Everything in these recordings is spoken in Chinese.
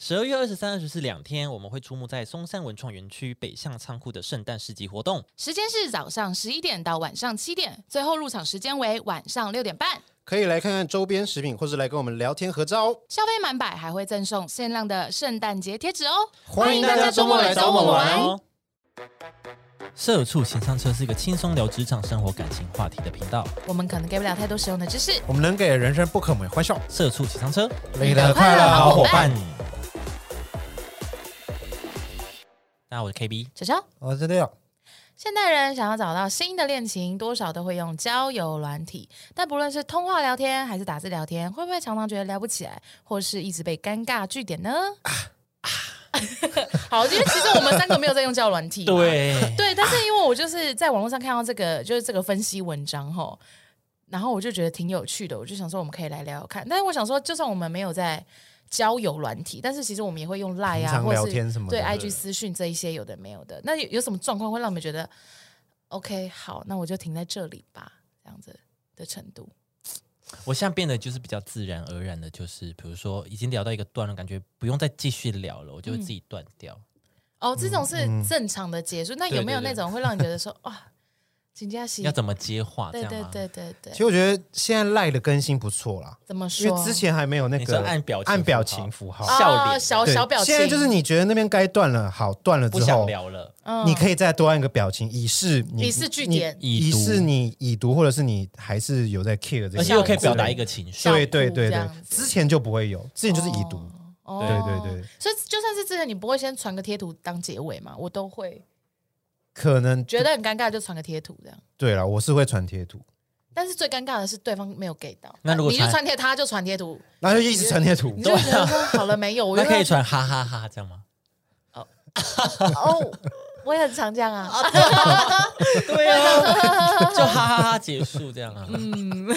十二月二十三、二十四两天，我们会出没在松山文创园区北向仓库的圣诞市集活动。时间是早上十一点到晚上七点，最后入场时间为晚上六点半。可以来看看周边食品，或是来跟我们聊天合照哦。消费满百还会赠送限量的圣诞节贴纸哦！欢迎大家周末来找我们玩哦。社畜情商车是一个轻松聊职场、生活、感情话题的频道。我们可能给不了太多实用的知识，我们能给人生不可没欢笑，社畜情商车，你的快乐好伙伴。大家好，我是 KB。小乔。我是六，现代人想要找到新的恋情，多少都会用交友软体。但不论是通话聊天还是打字聊天，会不会常常觉得聊不起来，或是一直被尴尬据点呢？好，因为其实我们三个没有在用交友软体，对，对，但是因为我就是在网络上看到这个，就是这个分析文章吼，然后我就觉得挺有趣的，我就想说我们可以来聊聊看。但是我想说，就算我们没有在交友软体，但是其实我们也会用 Line 啊，或者是对 IG 私讯这一些有的没有的。那有有什么状况会让我们觉得 OK 好，那我就停在这里吧，这样子的程度。我现在变得就是比较自然而然的，就是比如说已经聊到一个段了，感觉不用再继续聊了，我就会自己断掉。哦，这种是嗯正常的结束。那有没有那种会让你觉得说哇，金佳喜要怎么接话？这对对样吗？对对对其，实我觉得现在赖的更新不错啦，怎么说？因为之前还没有那你说个按表情按表符号情符号，笑脸哦小对小表情，现在就是你觉得那边该断了，好断了不想之后，聊了，嗯。你可以再多按一个表情，以示你以示据点。以示你已读，或者是你还是有在 care 这个，而且又可以表达一个情绪。小对对对。对样，子。之前就不会有，之前就是已读，哦。对对对，所以就算是之前你不会先传个贴图当结尾嘛，我都会可能觉得很尴尬就传个贴图这样。对了，我是会传贴图，但是最尴尬的是对方没有给到，那如果你就传贴他就传贴图，然后就一直传贴图你，就觉得说好了没有？我那可以传哈哈哈这样吗？哦，我也很常这样啊。对啊，就哈哈哈结束这样啊。嗯，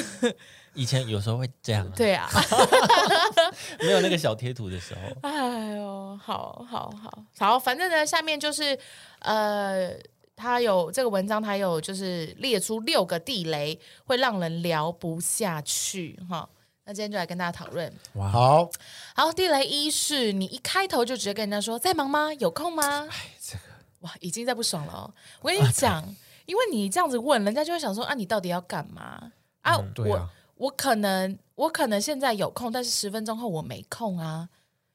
以前有时候会这样啊，对啊，没有那个小贴图的时候，哎呦，好好好好，反正呢，下面就是呃，他有这个文章，他有就是列出六个地雷，会让人聊不下去哈。那今天就来跟大家讨论。哇，好，好，地雷一是你一开头就直接跟人家说在忙吗？有空吗？哎，这个哇，已经在不爽了哦。我跟你讲，因为你这样子问，人家就会想说啊，你到底要干嘛啊？我对啊我可能我可能现在有空，但是十分钟后我没空啊。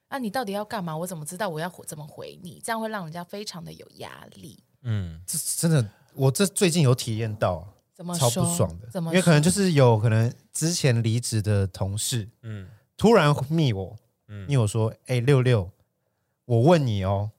啊，你到底要干嘛？我怎么知道我要怎么回你？这样会让人家非常的有压力。嗯，这真的，我这最近有体验到，超怎么说？不爽的，怎么说？因为可能就是有可能之前离职的同事，嗯突然密我，嗯密我说，哎，六六，我问你哦，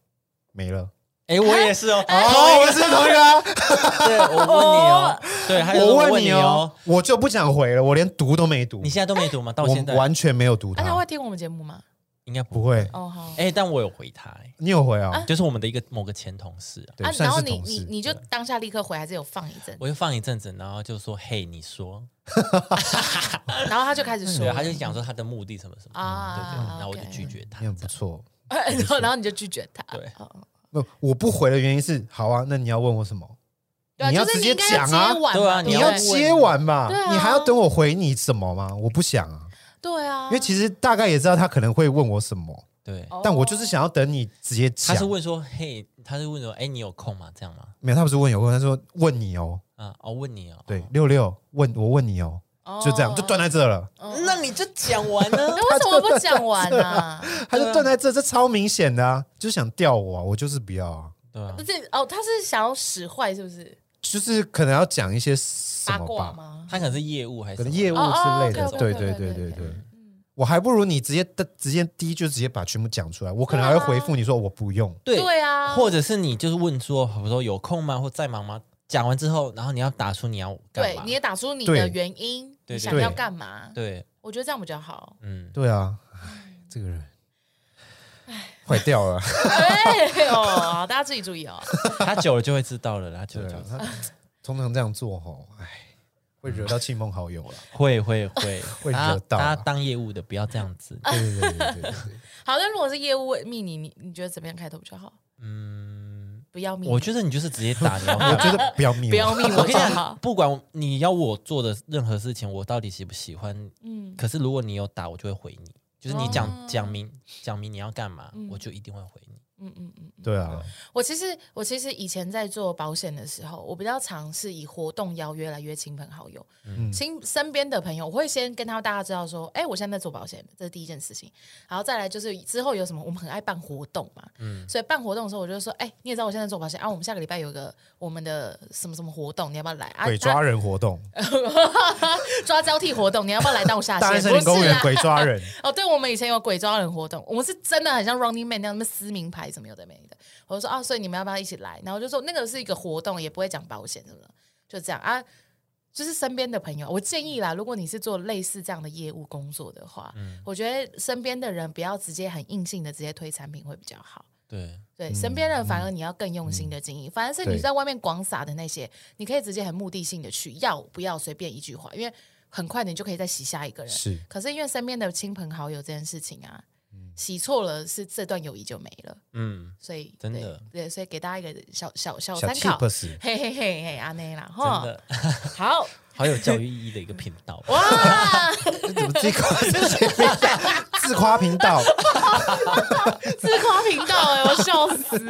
没了。哎，我也是哦，哦，我们是同一个啊，对我问你哦，对，还有我问你哦，，我就不想回了，我连读都没读你，现在都没读吗？到我现在完全没有读啊，他它会，听我们节目吗？应该不不。会。哦，好。哎，但我有回他，哎你有回啊？就是我们的一一个某个前同事啊，对，啊，算然后你是同事。你你就对当下立刻回，还是有放一阵，我就放一阵子，然后就说：“嘿，你说。然后他就开始”说对，，他就讲说他的目的什么什么，啊对对，然后我就 OK 拒绝他你。很不错。然后然后你就拒绝他，对哦不，我不回的原因是，好啊，那你要问我什么？对啊，你要直接讲啊接完嘛对啊你要接完吧对啊，你还要等我回你什么吗？我不想啊，对啊，因为其实大概也知道他可能会问我什么，对，哦但我就是想要等你直接讲他是。问说：“嘿，他是问说，哎，你有空吗？这样吗？没有，他不是问有空，他说问你哦，啊，哦，问你哦。对哦，六六问我问你哦，哦就这样就断在这了，那你就讲完呢。那为什么不讲完呢？他就断在这，这超明显的啊，就是想吊我啊，我就是不要啊，对啊不，是哦，他是想要使坏，是不是就是可能要讲一些什八么吧，卦吗？他可能是业务还是业务之类哦的，对对对对对。我还不如你直接的直接第一就直接把全部讲出来，我可能还会回复你说我不用。对对啊，或者是你就是问说，比如说有空吗，或在忙吗？讲完之后，然后你要打出你要干嘛？，对你也打出你的原因，你想要对干嘛？对，我觉得这样比较好。嗯，对啊，唉这个人坏掉了。哎呦，大家自己注意哦。他久了就会知道了啦，他久了通常这样做吼，唉，会惹到亲朋好友了。会会会 会惹到啊大家当业务的不要这样子。对对对对对好，那如果是业务秘你，你你觉得怎么样开头比较好？嗯，不要密，我觉得你就是直接打，你要我觉得不要密。不要密我跟你讲我就好，。不管你要我做的任何事情，我到底喜不喜欢，嗯，可是如果你有打，我就会回你，就是你讲讲明讲明你要干嘛，我就一定会回你。嗯嗯嗯。对啊，我其实我其实以前在做保险的时候，我比较常是以活动邀约来约亲朋好友，亲身边的朋友，我会先跟他大家知道说，哎，我现在在做保险，这是第一件事情，然后再来就是之后有什么，我们很爱办活动嘛，嗯。所以办活动的时候，我就说，哎，你也知道我现在做保险啊，我们下个礼拜有个我们的什么什么活动，你要不要来？啊？鬼抓人活动，抓交替活动，你要不要来当下线？大安森林公园鬼抓人。哦，对，我们以前有鬼抓人活动，我们是真的很像 Running Man 那样，什么撕名牌什么有的没的。我就说啊，所以你们要不要一起来？然后就说那个是一个活动，也不会讲保险什么的，就这样啊。就是身边的朋友，我建议啦，如果你是做类似这样的业务工作的话，我觉得身边的人不要直接很硬性的直接推产品会比较好。对对，身边人反而你要更用心的经营。反而是你在外面广撒的那些，你可以直接很目的性的去要不要随便一句话，因为很快你就可以再洗下一个人。是，可是因为身边的亲朋好友这件事情啊。洗错了，是这段友谊就没了。嗯，所以真的对，所以给大家一个小小小参考。嘿嘿嘿嘿，阿内啦，哈，好。好有教育意义的一个频道 哇！怎么自夸自夸频道？自夸频道哎，我笑死！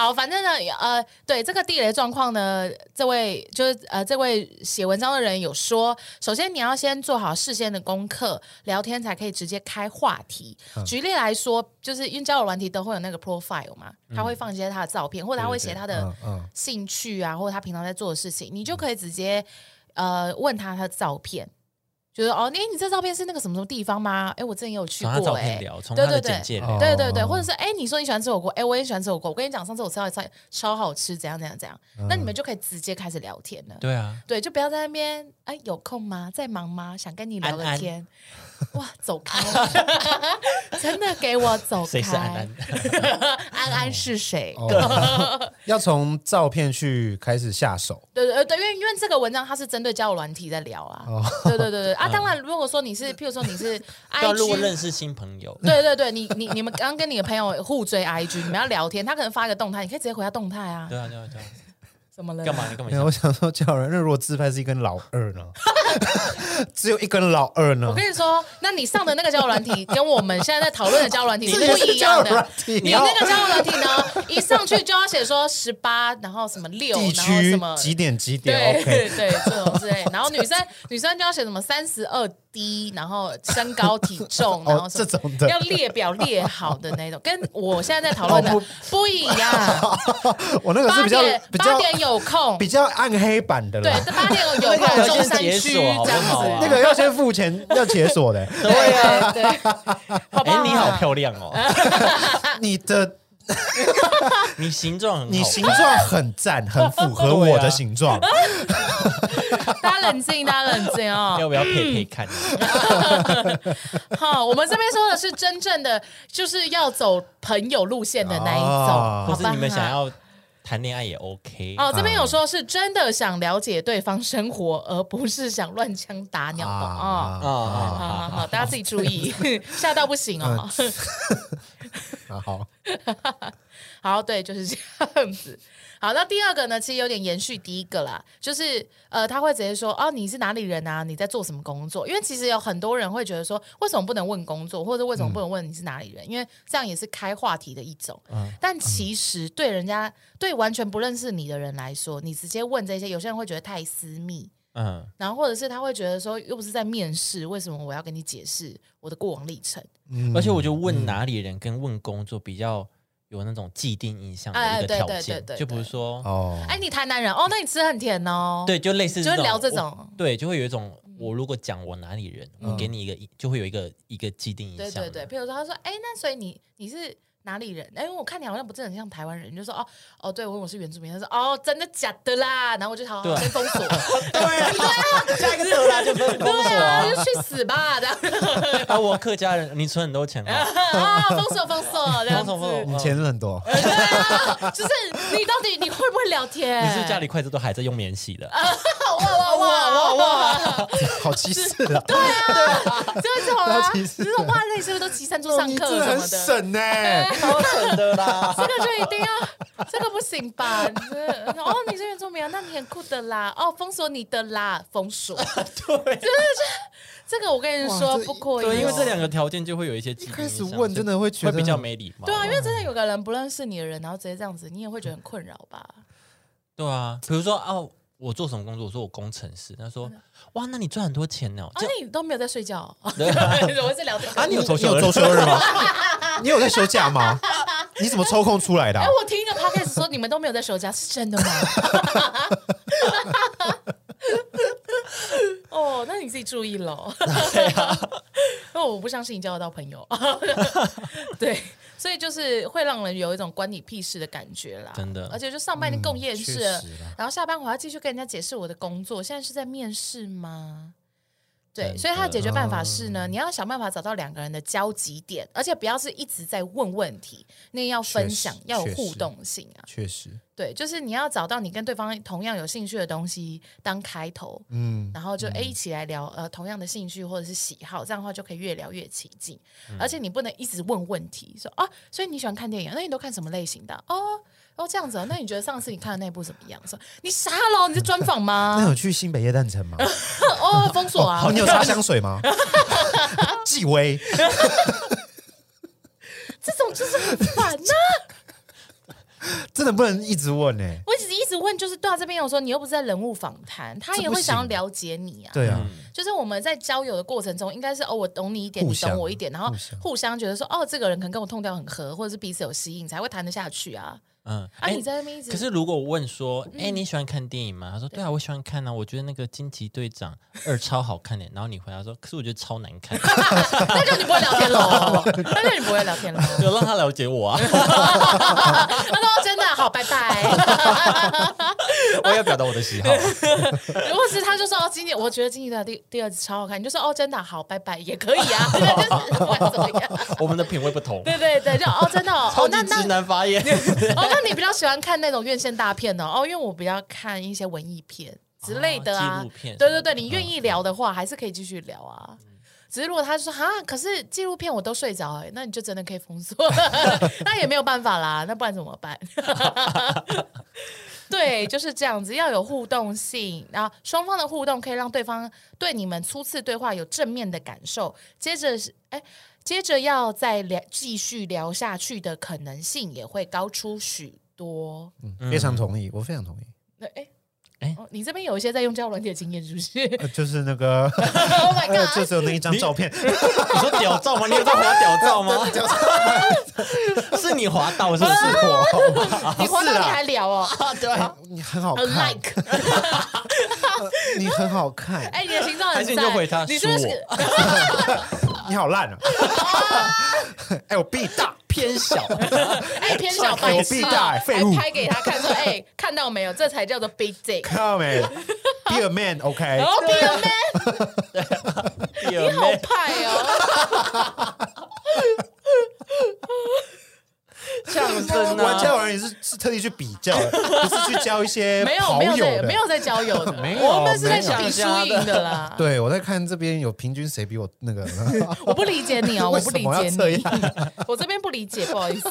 好，反正呢，呃，对这个地雷状况呢，这位就是呃，这位写文章的人有说，首先你要先做好事先的功课，聊天才可以直接开话题。举例来说，就是因为交友软体都会有那个 profile 嘛，他会放一些他的照片，或者他会写他的兴趣啊，或者他平常在做的事情，你就可以直接。呃，问他他的照片，就是哦，哎，你这照片是那个什么什么地方吗？哎，我之前也有去过，哎，对对对，对对对，或者是哎，你说你喜欢吃火锅，哎，我也喜欢吃火锅。我跟你讲，上次我吃到一菜超好吃，怎样怎样怎样，那你们就可以直接开始聊天了。对啊，对，就不要在那边，哎，有空吗？在忙吗？想跟你聊个天。哇，走开！真的给我走开！安安？安安是谁？要从照片去开始下手。对对对，因为因为这个文章它是针对交友软体在聊啊。对对对对啊！当然，如果说你是，譬如说你是 I G 认识新朋友，对对对，你你你们刚跟你的朋友互追 I G，你们要聊天，他可能发一个动态，你可以直接回他动态啊。对啊对啊对啊。怎么了？干嘛？你干嘛？我想说，叫人。那如果自拍是一根老二呢？只有一根老二呢？我跟你说，那你上的那个交友软体跟我们现在在讨论的交友软体 是不一样的。你那个交友软体呢，一上去就要写说十八，然后什么六，然后什么几点几点？对对，这种之类。然后女生女生就要写什么三十二。低，然后身高体重，然后这种的要列表列好的那种，跟我现在在讨论的不一样。我那个是比较八点有空，比较暗黑版的。对，八点有空，中山区这样子。那个要先付钱，要解锁的。对啊，对。哎，你好漂亮哦！你的，你形状，你形状很赞，很符合我的形状。大家冷静，大家冷静哦！要不要配配看？好，我们这边说的是真正的，就是要走朋友路线的那一种，或是你们想要谈恋爱也 OK。哦，这边有说是真的想了解对方生活，而不是想乱枪打鸟的啊！啊好好，大家自己注意，吓到不行哦！好 好，对，就是这样子。好，那第二个呢，其实有点延续第一个啦，就是呃，他会直接说哦，你是哪里人啊？你在做什么工作？因为其实有很多人会觉得说，为什么不能问工作，或者为什么不能问你是哪里人？因为这样也是开话题的一种。但其实对人家对完全不认识你的人来说，你直接问这些，有些人会觉得太私密。嗯，然后或者是他会觉得说，又不是在面试，为什么我要跟你解释我的过往历程？嗯而且我觉得问哪里人跟问工作比较。有那种既定印象的一个条件，就比如说，哦，哎，你台南人哦，那你吃很甜哦，对，就类似，就聊这种，对，就会有一种，我如果讲我哪里人，我给你一个，就会有一个一个既定印象，对对。对，比如说他说，哎，那所以你你是。哪里人？哎，我看你好像不是很像台湾人，你就说哦哦，对我问我是原住民，他说哦，真的假的啦？然后我就好好先封锁，对啊，下一个热啦就封对啊，就去死吧这样。啊，我客家人，你存很多钱 啊？封锁封锁 这样子，你钱是很多。对啊，就是你到底你会不会聊天？你是家里筷子都还在用免洗的？哇哇哇哇！好歧视啊！就是这种啊，好歧视就是哇，那你是不是都骑山猪上课你真的很什么的？省呢。超省的啦。这个就一定要，这个不行吧？你这哦，你是原住民啊，那你很酷的啦。哦，封锁你的啦，封锁。对真的是这个我跟你哇说这不可以因为这两个条件就会有一些一一开始问真的会觉得会比较没礼貌。对啊，因为真的有个人不认识你的人，然后直接这样子，你也会觉得很困扰吧？对啊，比如说哦，我做什么工作？我说我工程师，他说哇，那你赚很多钱呢。啊那，你都没有在睡觉？对我们是聊这个啊你有周你有周休日吗？你有在休假吗？你怎么抽空出来的啊哎，？我听一个 podcast 说你们都没有在休假，是真的吗？哦，那你自己注意喽。因为 我不相信你交得到朋友。对，所以就是会让人有一种关你屁事的感觉啦。真的而且就上班已经够厌世然后下班我还要继续跟人家解释我的工作，现在是在面试吗？对，所以他的解决办法是呢，你要想办法找到两个人的交集点，而且不要是一直在问问题，那要分享要有互动性啊。确实，对，就是你要找到你跟对方同样有兴趣的东西当开头，嗯，然后就哎一起来聊呃同样的兴趣或者是喜好，这样的话就可以越聊越起劲。嗯而且你不能一直问问题，说啊，所以你喜欢看电影，那你都看什么类型的？哦哦这样子、啊，那你觉得上次你看的那部怎么样？说你傻了，你是专访吗 那吗有？去新北夜诞城吗？哦，封锁啊哦，！你有擦香水吗？纪薇，这种就是很烦呐、真的不能一直问呢。我一直一直问，就是对啊，这边有说你又不是在人物访谈，他也会想要了解你啊。对啊，就是我们在交友的过程中，应该是哦，我懂你一点，你懂我一点，然后互相互相觉得说，哦，这个人可能跟我痛调很合，或者是彼此有吸引，才会谈得下去啊。嗯，你在那边一直，可是如果我问说，哎、你喜欢看电影吗？他说，对啊，我喜欢看啊，我觉得那个惊奇队长二超好看的。然后你回答说，可是我觉得超难看，那就你不会聊天喽，那就你不会聊天了。有让他了解我啊，他说真的好，拜拜。我要表达我的喜好。如果是他就说哦，今年我觉得今年的第第二集超好看，你就说哦，真的好，拜拜也可以啊，就是不管怎么样。我们的品味不同，对对对，就哦，真的哦，超级直男发言。哦，那你比较喜欢看那种院线大片呢？哦，因为我比较看一些文艺片之类的啊。对对对，你愿意聊的话，还是可以继续聊啊。只是如果他说哈，可是纪录片我都睡着哎、那你就真的可以封锁，那也没有办法啦，那不然怎么办？对，就是这样子，要有互动性，然后双方的互动可以让对方对你们初次对话有正面的感受，接着是哎，接着要再聊继续聊下去的可能性也会高出许多。嗯非常同意，我非常同意。那哎哎哦，你这边有一些在用交友软体的经验是不是 呃，就是那个？Oh my 呃 god！就只有那一张照片，你说屌照吗？你有在滑屌照吗？是你滑到是不是？我你滑到你还聊哦对，你很好呃看，，like，你很好看，哎，你的形状很还是你赞，就回他你是不是你好烂啊！哎，我臂大，偏小，哎偏小白我痴必大啊，废物还拍给他看说，哎，看到没有？这才叫做 big dick。看到没？Be a man，OK？然后 be a man，你 你好派哦。呛声玩交友啊！软件是是特地去比较的，不是去交一些没有好没有在的。没有在交友的，没有我们是在没有比输赢的啦。对，我在看这边有平均谁比我那个，我不理解你哦，我为什不理解要这你，我这边不理解，不好意思。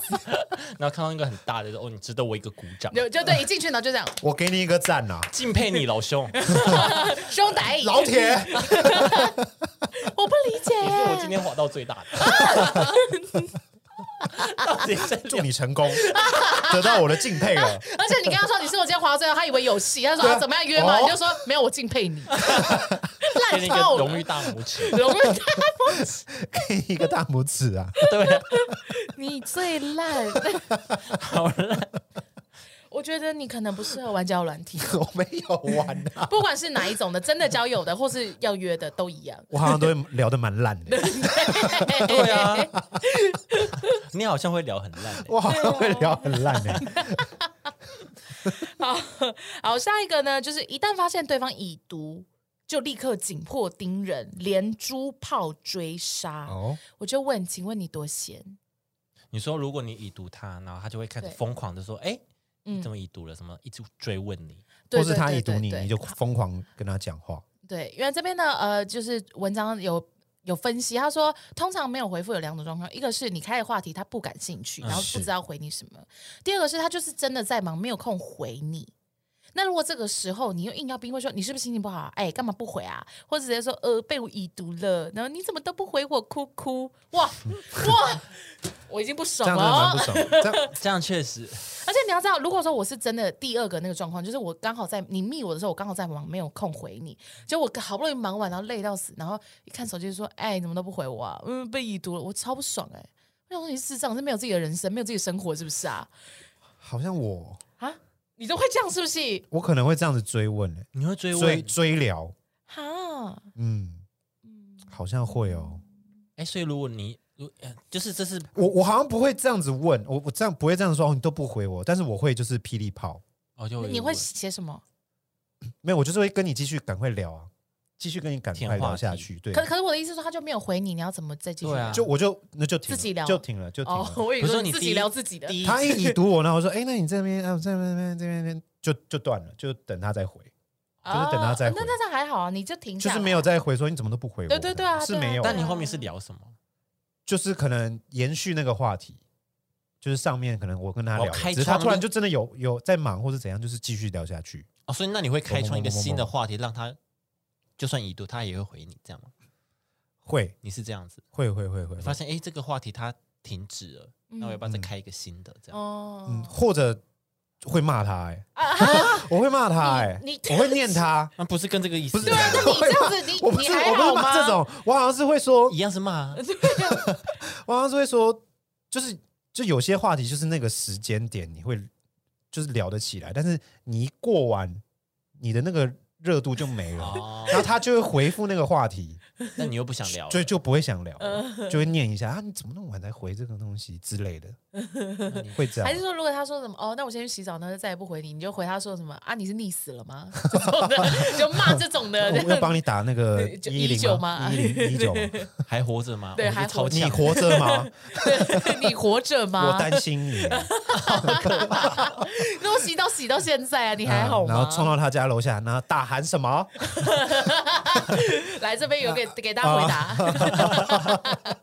然后看到一个很大的，哦，你值得我一个鼓掌，就就对，一进去然后就这样，我给你一个赞呐，敬佩你老兄。兄弟，老铁，我不理解你是我今耶。天滑到最大的。到底在祝你成功，得到我的敬佩了。而且你跟他说你是我今天滑到最后，他以为有戏，他说对啊啊怎么样约嘛？哦你就说没有，我敬佩你，给你一个烂透了荣誉大拇指？荣誉给你一个大拇指啊！对啊，你最烂。好了，我觉得你可能不适合玩交友软体，我没有玩啊，不管是哪一种的，真的交友的或是要约的都一样。我好像都会聊得蛮烂的，对啊，你好像会聊很烂欸我好像会聊很烂的。好好，下一个呢，就是一旦发现对方已读，就立刻紧迫盯人，连珠炮追杀。哦，我就问，请问你多闲？你说如果你已读他，然后他就会开始对疯狂的说：“哎，嗯你怎么已读了？什么一直追问你？或是他已读你，你就疯狂跟他讲话。对，因为这边呢，呃，就是文章有有分析，他说通常没有回复有两种状况，一个是你开的话题他不感兴趣，嗯然后不知道回你什么；第二个是他就是真的在忙，没有空回你。那如果这个时候你又硬要逼问说你是不是心情不好啊？哎，干嘛不回啊？或者直接说呃被我已读了，然后你怎么都不回我，哭哭哇哇，我已经不爽了。这样这样确实，而且你要知道，如果说我是真的第二个那个状况，就是我刚好在你密我的时候，我刚好在忙，没有空回你，就我好不容易忙完，然后累到死，然后一看手机就说：“哎，你怎么都不回我啊？嗯，被已读了，我超不爽哎、我想说你是智障，是没有自己的人生，没有自己的生活，是不是啊？好像我啊，你都会这样是不是？我可能会这样子追问欸你会追追问？追聊，哈，嗯，好像会哦。哎，所以如果你如呃就是这是我我好像不会这样子问，我我这样不会这样说，哦你都不回我，但是我会就是霹雳炮，哦，就你会写什么？没有，我就是会跟你继续赶快聊啊，继续跟你赶快聊下去。对，可可是我的意思是说，他就没有回你，你要怎么再继续对啊聊？就我就那就停了自己聊就停了，就停哦，了。我以为自己聊自己的，他一已读我，然后我说，哎，那你这边啊，这边这边这边这边就就断了，就等他再回，就是等他再那那这还好啊，你就停，就是没有再回说你怎么都不回我。对对对啊是没有，但你后面是聊什么？就是可能延续那个话题，就是上面可能我跟他聊，只是他突然就真的有有在忙或者怎样，就是继续聊下去。哦，所以那你会开创一个新的话题，让他就算已读，他也会回你，这样吗？会。你是这样子，会会会会发现哎，诶这个话题它停止了，那我要不要再嗯。开一个新的？这样？哦，嗯，或者会骂他哎、啊。我会骂他哎、我会念他，那不是跟这个意思不是对啊，那你这样子，你我不是我不是还好吗？骂这种，我好像是会说一，样是骂啊，我好像是会说，就是就有些话题就是那个时间点你会就是聊得起来，但是你一过完，你的那个热度就没了，哦，然后他就会回复那个话题，那你又不想聊所以就不会想聊就会念一下啊，你怎么那么晚才回这个东西之类的，你会这样。还是说，如果他说什么哦，那我先去洗澡，那就再也不回你，你就回他说什么啊？你是溺死了吗？这种的就骂这种的，我要帮你打那个就一零119吗一零一九，还活着吗？我对还活着你强，活着吗？对你活着吗？我担心你。那我洗澡洗到现在啊，你还好吗？嗯然后冲到他家楼下，然后大喊什么？来这边有给啊给大家回答。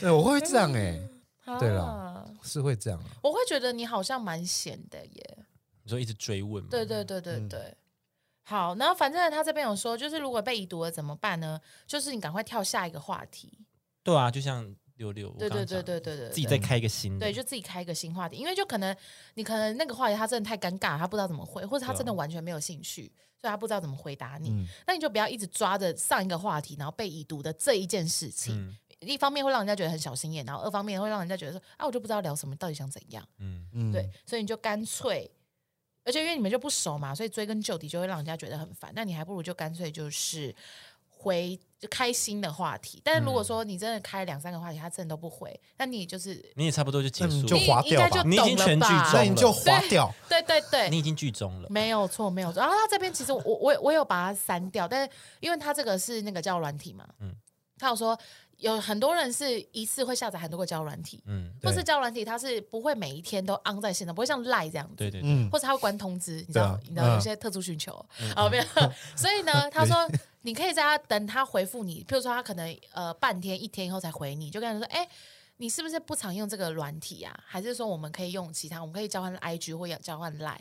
对，我会这样哎、对了啊，是会这样啊。我会觉得你好像蛮闲的耶。你说一直追问吗？对对对对嗯对。好，然后反正他这边有说，就是如果被已读了怎么办呢？就是你赶快跳下一个话题。对啊，就像六六，对对对对对对，自己再开一个新的，对，就自己开一个新话题，因为就可能你可能那个话题他真的太尴尬，他不知道怎么回，或者他真的完全没有兴趣，所以他不知道怎么回答你。嗯那你就不要一直抓着上一个话题，然后被已读的这一件事情。嗯一方面会让人家觉得很小心眼，然后二方面会让人家觉得说啊，我就不知道聊什么，到底想怎样。嗯，嗯，对，所以你就干脆，而且因为你们就不熟嘛，所以追根究底就会让人家觉得很烦。那你还不如就干脆就是回就开心的话题。但是如果说你真的开两三个话题，他真的都不回，那你就是你也差不多就结束就划掉吧你已经全剧终了。你就划掉。对对对，你已经剧终了，没有错，没有错。然后他这边其实我我我有把它删掉，但是因为他这个是那个叫软体嘛，嗯嗯，他有说有很多人是一次会下载很多个交友软体，嗯，或是交友软体，它是不会每一天都 on 在线的，不会像赖这样子，对对对，嗯，或者他会关通知，你知道，你知道嗯有些特殊需求，啊没有，所以呢，他说你可以在他等他回复你，譬如说他可能呃半天一天以后才回你，就跟他说，哎。你是不是不常用这个软体啊？还是说我们可以用其他？我们可以交换 IG 或者交换 Line？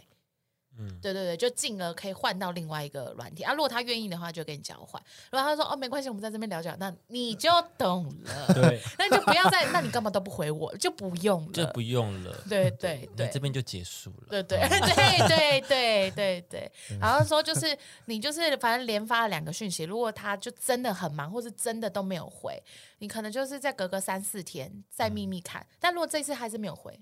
嗯，对对对，就进而可以换到另外一个软体啊。如果他愿意的话，就跟你交换。如果他说哦没关系，我们在这边聊聊，那你就懂了。对，那你就不要再，那你干嘛都不回我，就不用了。就不用了，对对对这边就结束了，对对对对对对对，然后说就是你就是反正连发了两个讯息，如果他就真的很忙，或是真的都没有回，你可能就是再隔个三四天再秘密看。但如果这次还是没有回，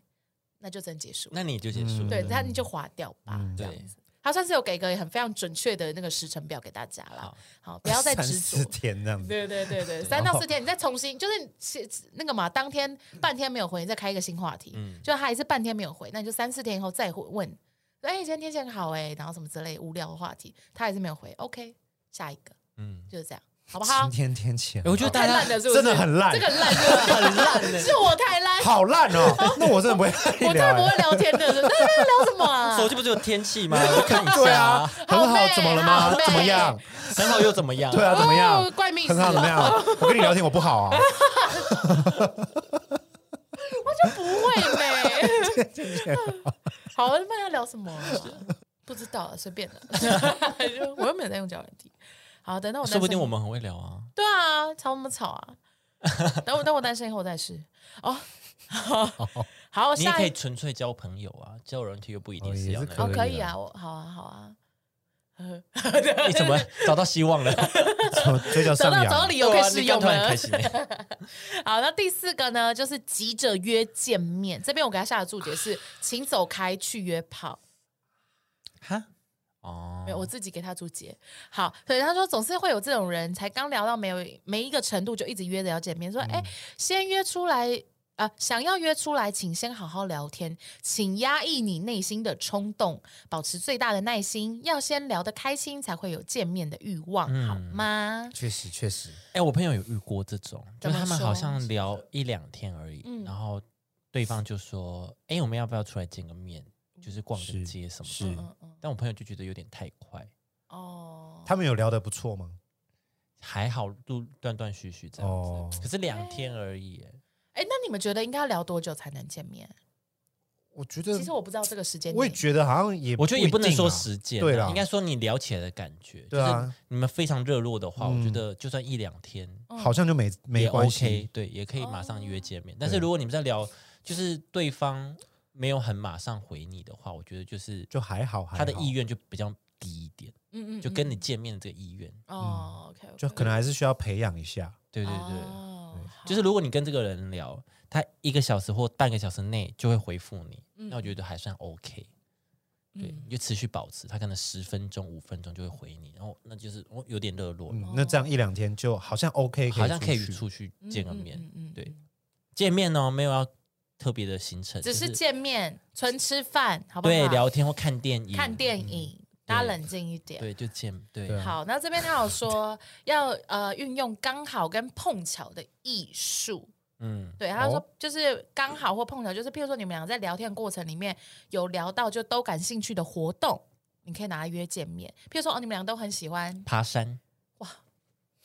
那就真结束了。那你就结束，对，那你就划掉吧，嗯这样对子。他算是有给一个很非常准确的那个时程表给大家啦好，不要再三执四着。天这样子。对对对对，三到四天，你再重新就是其那个嘛，当天半天没有回，你再开一个新话题，嗯就他还是半天没有回，那你就三四天以后再问，哎，今天天气很好哎，然后什么之类无聊的话题，他还是没有回，OK，下一个嗯，就是这样，好不好今？天天气我觉得太烂了，是不是？真的很烂这个很烂，很烂的，是我太烂，好烂哦，那我真的不会跟我。真的不会聊天的，那在聊什么啊？手机不是有天气吗？我看一对啊，，很好怎么了吗怎么样？很好又怎么样？对啊，怎么样哦？怪命很好，怎么样？我跟你聊天我不好啊，我就不会呗。好，那要聊什么啊？不知道，随便的。我又没有在用交友软体。好，等到我说不定我们很会聊啊。对啊，吵什么吵啊？等我等我单身以后再试哦。好，你也可以纯粹交朋友啊，交友软体又不一定哦是要那哦也是可以啊，我好啊好啊。呃 你怎么找到希望了？嘴角上找到找到？理由可以试用了好，那第四个呢，就是急着约见面。这边我给他下的注解是，请走开去约炮。哈？哦没有，我自己给他注解。好，所以，他说总是会有这种人，才刚聊到没有没一个程度，就一直约着要见面，说，哎、先约出来。啊、想要约出来，请先好好聊天，请压抑你内心的冲动，保持最大的耐心，要先聊得开心，才会有见面的欲望，嗯好吗？确实确实，哎、我朋友有遇过这种，就是他们好像聊一两天而已，嗯然后对方就说：“哎、我们要不要出来见个面？就是逛个街什么的。是嗯嗯，但我朋友就觉得有点太快，哦，他们有聊得不错吗？还好都断断续续这样子，哦可是两天而已耶。哎，那你们觉得应该要聊多久才能见面？我觉得其实我不知道这个时间点，我也觉得好像也，我觉得也不能说，时间啊，对啦应该说你聊起来的感觉。对啊就是你们非常热络的话，嗯我觉得就算一两天好像就没没也关 OK，系。对，也可以马上约见面。但是如果你们在聊，就是对方没有很马上回你的话，我觉得就是就还好，还好他的意愿就比较低一点，嗯嗯，就跟你见面的这个意愿。哦，OK，就可能还是需要培养一下。对对对，哦就是如果你跟这个人聊，他一个小时或半个小时内就会回复你，嗯那我觉得还算 OK。对，你就持续保持，他可能十分钟、五分钟就会回你，然后那就是哦有点热络了，嗯，那这样一两天就好像 OK，好像可以出去出去见个面。嗯嗯对，见面哦，没有要特别的行程，只是见面，纯吃饭，好不好？对聊天或看电影，看电影，大家冷静一点。对就见对好，那这边他有说要呃运用刚好跟碰巧的艺术。嗯对，他说哦就是刚好或碰巧，就是譬如说你们两个在聊天的过程里面有聊到就都感兴趣的活动，你可以拿来约见面。譬如说哦，你们俩都很喜欢，爬山，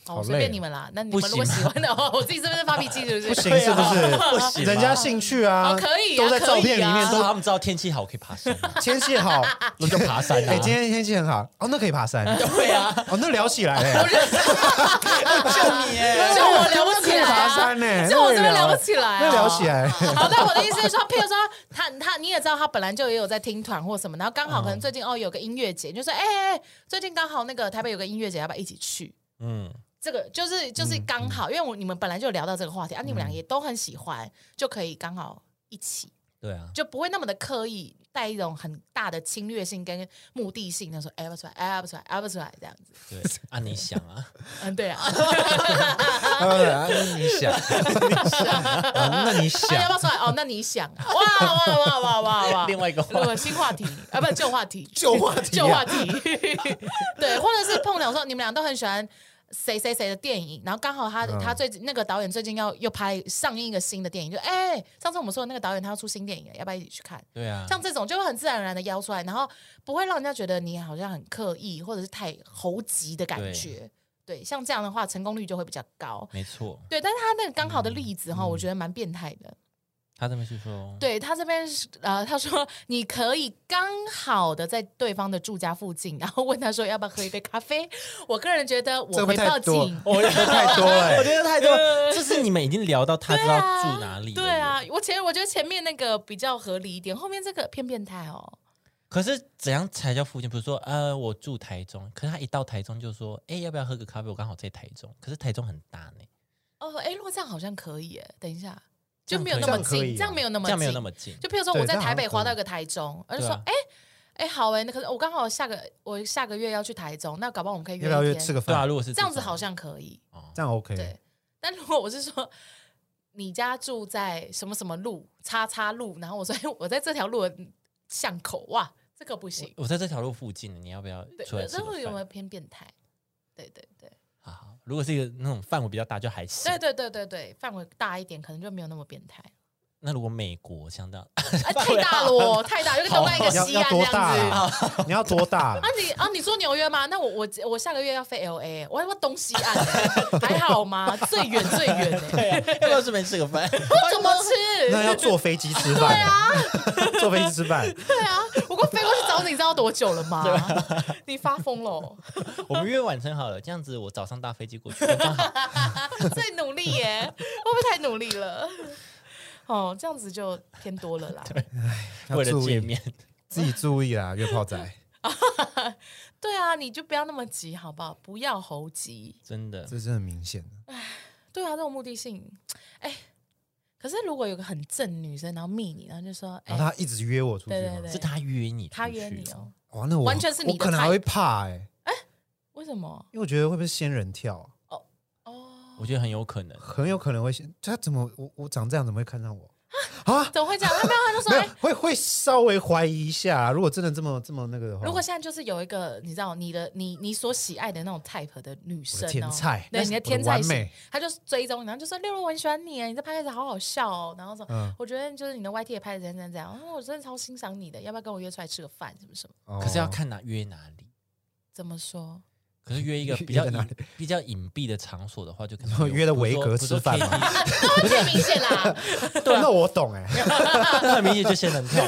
哦，随便你们啦。那你们如果喜欢的话，我自己是不是发脾气？是不是？不行是不是？不行人家兴趣啊，哦可以啊都在照片里面可以啊都他们知道天气好可以爬山啊，天气好，那就爬山啊。哎，今天天气很好，哦，那可以爬山，对啊，哦，那聊起来。嘞，就你耶，就我聊不起来啊，爬山呢，就我这边聊不起来聊起来，好，那我的意思是说，譬如说他他你也知道，他本来就也有在听团或什么，然后刚好可能最近、哦有个音乐节，就说哎哎、哎最近刚好那个台北有个音乐节，要不要一起去？嗯，这个就是就是刚好，因为我你们本来就有聊到这个话题啊，你们俩也都很喜欢，就可以刚好一起，对啊，就不会那么的刻意带一种很大的侵略性跟目的性，他说哎不出来，哎不出来，哎不出来这样子，对啊，你想啊，嗯对啊，呃，那你想，啊那你想哎要不，要出来？哦，那你想啊，哇哇哇哇哇哇，另外一个新话题啊，不是旧话题，旧话题啊。旧话题，对，或者是碰巧说你们俩都很喜欢谁谁谁的电影，然后刚好他、嗯他最近那个导演最近要又拍上映一个新的电影，就哎、上次我们说的那个导演他要出新电影了，要不要一起去看？对啊，像这种就会很自然而然的邀出来，然后不会让人家觉得你好像很刻意或者是太猴急的感觉。对，像这样的话，成功率就会比较高。没错，对，但是他那个刚好的例子哈、我觉得蛮变态的。他这边是说，对他这边是呃，他说你可以刚好的在对方的住家附近，然后问他说要不要喝一杯咖啡。我个人觉得我会报警。我觉得太多了我欸，觉得太多，就是你们已经聊到他知道住哪里了，对啊，我前我觉得前面那个比较合理一点，后面这个偏变态哦。可是怎样才叫附近？比如说，呃，我住台中，可是他一到台中就说，哎，要不要喝个咖啡？我刚好在台中，可是台中很大呢，哦，哎，如果这样好像可以耶，等一下就没有那么近，啊这样没有那么这样没有那近么近，就譬如说我在台北滑到一个台中，我就说哎哎好哎，那可是我刚好下个我下个月要去台中，那搞不好我们可以约要不要一天，约吃个对啊，饭？如果是这样子好像可以。哦这样 OK，对，但如果我是说你家住在什么什么路叉叉路，然后我说哎我在这条路的巷口，哇，这个不行。我在这条路附近，你要不要对出来，吃？这会有没有偏变态？对对对如果是一个那种范围比较大，就还行对。对对对对，范围大一点，可能就没有那么变态。那如果美国像这样，哎，太大了哦，太大，就跟东岸一个要要多西岸这样子。你要多大啊？你啊，你说纽约吗？那我我我下个月要飞 L A，我还要东西岸欸，还好吗？最远最远哎，要不要顺便吃个饭？我怎么吃？那要坐飞机吃饭？对啊，坐飞机吃饭。对啊，你，知道多久了吗？你发疯了？我们约晚餐好了，这样子我早上搭飞机过去刚 刚好。最努力耶，会不会太努力了？哦，这样子就偏多了啦。为了见面，自己注意啦，约炮仔，对啊，你就不要那么急，好不好？不要猴急。真的这真的很明显。哎对啊，这种目的性，哎，可是如果有个很正女生，然后密你，然后就说，哎然后，他一直约我出去吗对对对？是她约你，她约你。哦，哇，那我完全是你的我可能还会怕哎，为什么？因为我觉得会不会是仙人跳啊？哦，我觉得很有可能。很有可能会仙，他怎么我我长这样怎么会看上我啊？怎么会这样？他没有，他就说，没有哎，，会会稍微怀疑一下。如果真的这么这么那个的话，如果现在就是有一个你知道你的你你所喜爱的那种 type 的女我生、的哦，天菜，对你的我天菜型完美，，他就追踪你，然后就说六六我很喜欢你，你这拍开始好好笑哦，然后说、嗯我觉得就是你的 YT 也拍的怎样怎样怎样，哦我真的超欣赏你的，要不要跟我约出来吃个饭什么什么？哦可是要看哪约哪里。怎么说？可是约一个 比较比较隐蔽的场所的话，就可能 约的维格吃饭吗 KTV 那会太明显啦，那我懂哎，那很明显就先人跳。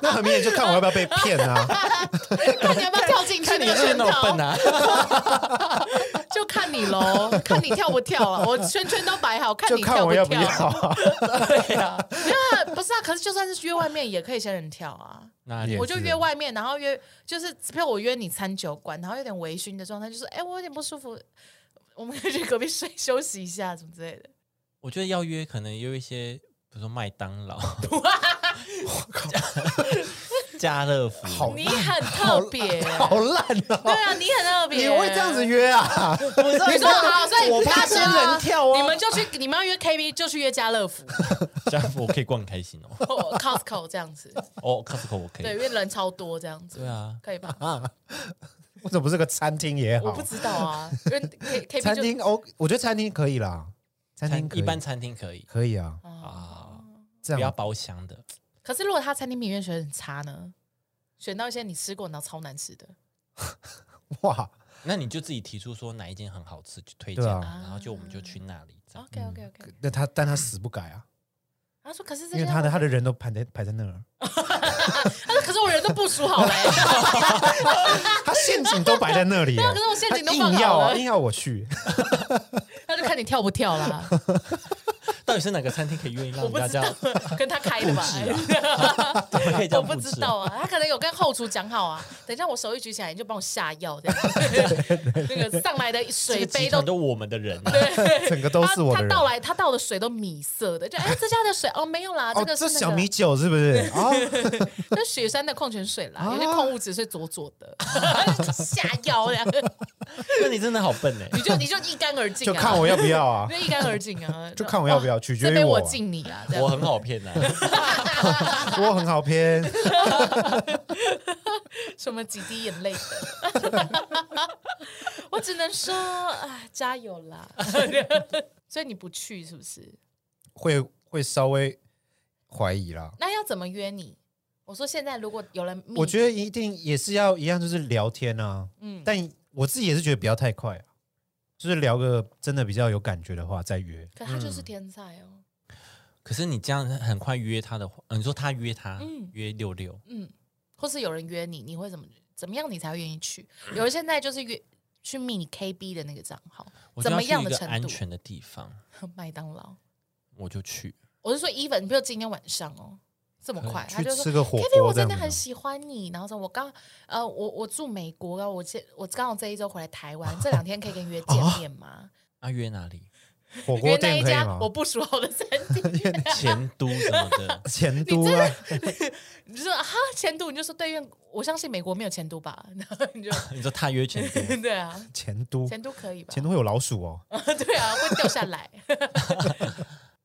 那很明显就看我要不要被骗啊。看你要不要跳进去看你是那个圈套那种笨，啊，就看你喽，看你跳不跳啊！我圈圈都摆好，看你跳看我要不跳。对呀。没有啊，不是啊，可是就算是约外面也可以先人跳啊。哪里？我就约外面，然后约就是，比如我约你餐酒馆，然后有点微醺的状态，就是，哎、我有点不舒服，我们可以去隔壁睡休息一下，什么之类的。我觉得要约，可能约一些，比如说麦当劳、家乐福，好你很特别，好烂对哦！啊，你很特别，你会这样子？约啊？你说好，所以我怕大家仙人跳啊你们就去，你们要约 KV 就去约家乐福、家乐福我可以逛很开心哦。Costco 这样子，哦，Costco 我可以对，以。因为人超多这样子，对啊，可以吧？为什么不是个餐厅也好我不？知道啊，因为 K KB 餐厅哦，我觉得餐厅可以啦，餐厅可以餐一般餐厅可以可以啊，啊这样不要包厢的。可是如果他餐厅评选选得很差呢？选到一些你吃过然后超难吃的，哇，那你就自己提出说哪一间很好吃，就推荐，对啊。然后就我们就去那里。这样。OK OK OK。那他但他死不改啊，他说：“可是这些因为他的他的人都排在排在那儿，他说可是我人都部署好了、欸，他陷阱都摆在那里啊，可是我陷阱都他放好了。硬要啊，硬要我去，那就看你跳不跳啦。到底是哪个餐厅可以愿意让我不知人家跟他开的吧？怎么可以这我不知道啊，他可能有跟后厨讲好啊。等一下我手一举起来，你就帮我下药，这样。那个上来的水杯都我们的人对，整个都是我的他他。倒来，他倒的水都米色的，就哎，这家的水哦没有啦，这哦，个是小米酒是不是？哦，那雪山的矿泉水啦，啊。有些矿物质是左左的，下药这样，那你真的好笨哎！你就你就一干而尽啊，就看我要不要啊。一干而尽啊，就看我要不要哇取决于我我敬你啊，我很好骗啊，我很好骗，什么几滴眼泪的，我只能说，啊，加油啦！所以你不去是不是？会会稍微怀疑啦。那要怎么约你？我说现在如果有人，我觉得一定也是要一样，就是聊天啊。嗯，但我自己也是觉得不要太快啊，就是聊个真的比较有感觉的话再约。可他就是天才哦，可是你这样很快约他的话，呃你说他约他嗯约六六，嗯，或是有人约你，你会怎么怎么样你才会愿意去？有人现在就是约去密你 KB 的那个账号，怎么样的程度？安全的地方，麦当劳，我就去。我是说 even，比如今天晚上哦，这么快，他去就说吃个火 K V，锅我。真的很喜欢你。然后说，我刚呃，我我住美国，然后我这我刚好这一周回来台湾，这两天可以跟你约见面吗？啊，约哪里？约火锅那一家店可以吗我？不熟好的餐厅。前都什么的，前都啊，你就说哈前都，你就说对，因为我相信美国没有前都吧？然后你就你说他约前都，对啊，前都，前都可以吧？前都会有老鼠哦。对啊，会掉下来。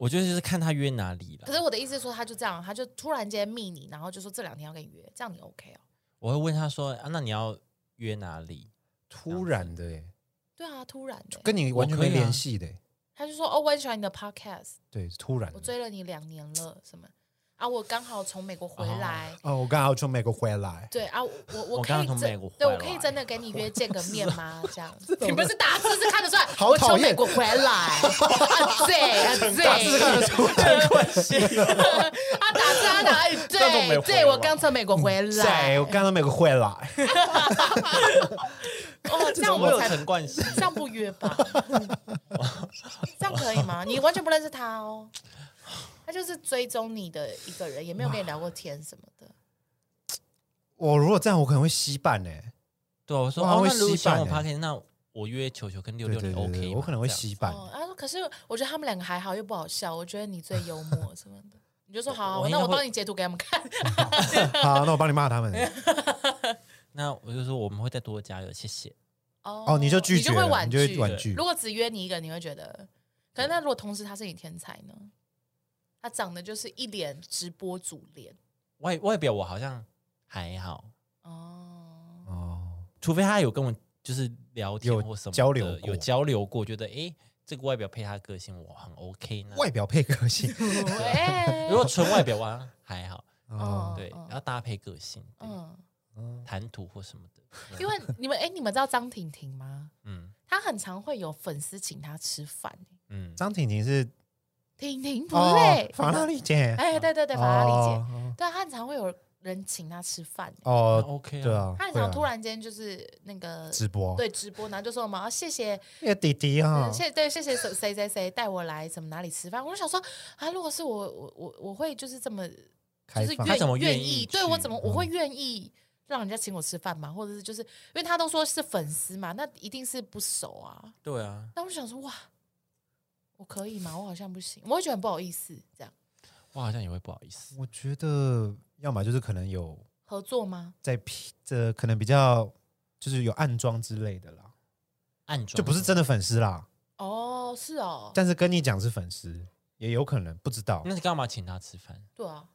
我觉得就是看他约哪里了。可是我的意思是说，他就这样，他就突然间密你，然后就说这两天要跟你约，这样你 OK 哦？我会问他说啊，那你要约哪里？突然的耶，对啊，突然的、跟你完全没联系的耶。他就说哦，我很喜欢你的 podcast，对，突然我追了你两年了，什么啊？我刚好从美国回来。哦，我刚好从美国回来，对啊，我我我可以真刚刚从美国对回来我可以真的跟你约见个 面吗？这样子，你不是打字是看得出来，好我从讨厌美国回来，啊对啊对，打字看得出来，啊打字啊打，对对，我刚从美国回来对，我，刚从美国回来，哦，这样我有我才陈冠希，这样不约吧？这样可以吗？你完全不认识他哦，他就是追踪你的一个人，也没有跟你聊过天什么的。我如果这样，我可能会稀办呢。对啊，我说哇会哦，那如果喜欢我稀办那我约球球跟六对六你对对 OK 我可能会这样稀办。哦，他说可是我觉得他们两个还好，又不好笑，我觉得你最幽默 什么的。你就说好好，我应该那我帮你截图给他们看。好，那我帮你骂他们。那我就说我们会再多加油，谢谢。哦哦，你就拒绝了，会婉你就会拒。婉拒如。果只约你一个，你会觉得，可是那如果同时他是你天才呢？他长得就是一脸直播主脸外外表我好像还好，哦，哦，除非他有跟我就是聊天或什么交流有交流过，觉得诶这个外表配他的个性我很 OK 呢。外表配个性。哎如果纯外表啊还好，哦，对嗯，要搭配个性，对嗯，谈吐或什么的。因为你们哎，你们知道张婷婷吗？嗯她很常会有粉丝请她吃饭，嗯，张婷婷是婷婷不哦累，法拉利姐，哎，对对对，法拉利姐，哦对啊，她很常会有人请她吃饭，哦，OK 啊。对啊，她很会啊。常突然间就是那个直播，对直播，然后就说我们要谢谢 那个弟弟啊。嗯，谢对谢谢谁谁谁谁带我来什么哪里吃饭，我就想说啊，如果是我我我我会就是这么就是愿意对我怎么我会愿意让人家请我吃饭嘛，或者是就是因为他都说是粉丝嘛，那一定是不熟啊。对啊，那我就想说哇，我可以吗？我好像不行，我会觉得很不好意思，这样我好像也会不好意思。我觉得要么就是可能有合作吗？在 P 这可能比较就是有暗装之类的啦，暗装就不是真的粉丝啦，哦，是哦，但是跟你讲是粉丝，也有可能不知道。那你干嘛请他吃饭？对啊，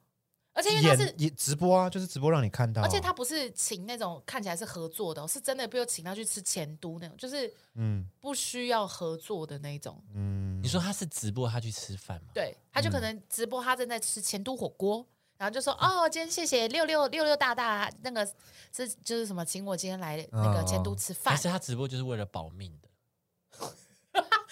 而且因为他是演直播啊，就是直播让你看到啊，而且他不是请那种看起来是合作的、哦，是真的，比如请他去吃前都那种，就是嗯不需要合作的那种。嗯，你说他是直播，他去吃饭吗？对，他就可能直播他正在吃前都火锅，然后就说哦，今天谢谢六六六六大大，那个是就是什么，请我今天来那个前都吃饭还。是他直播就是为了保命的？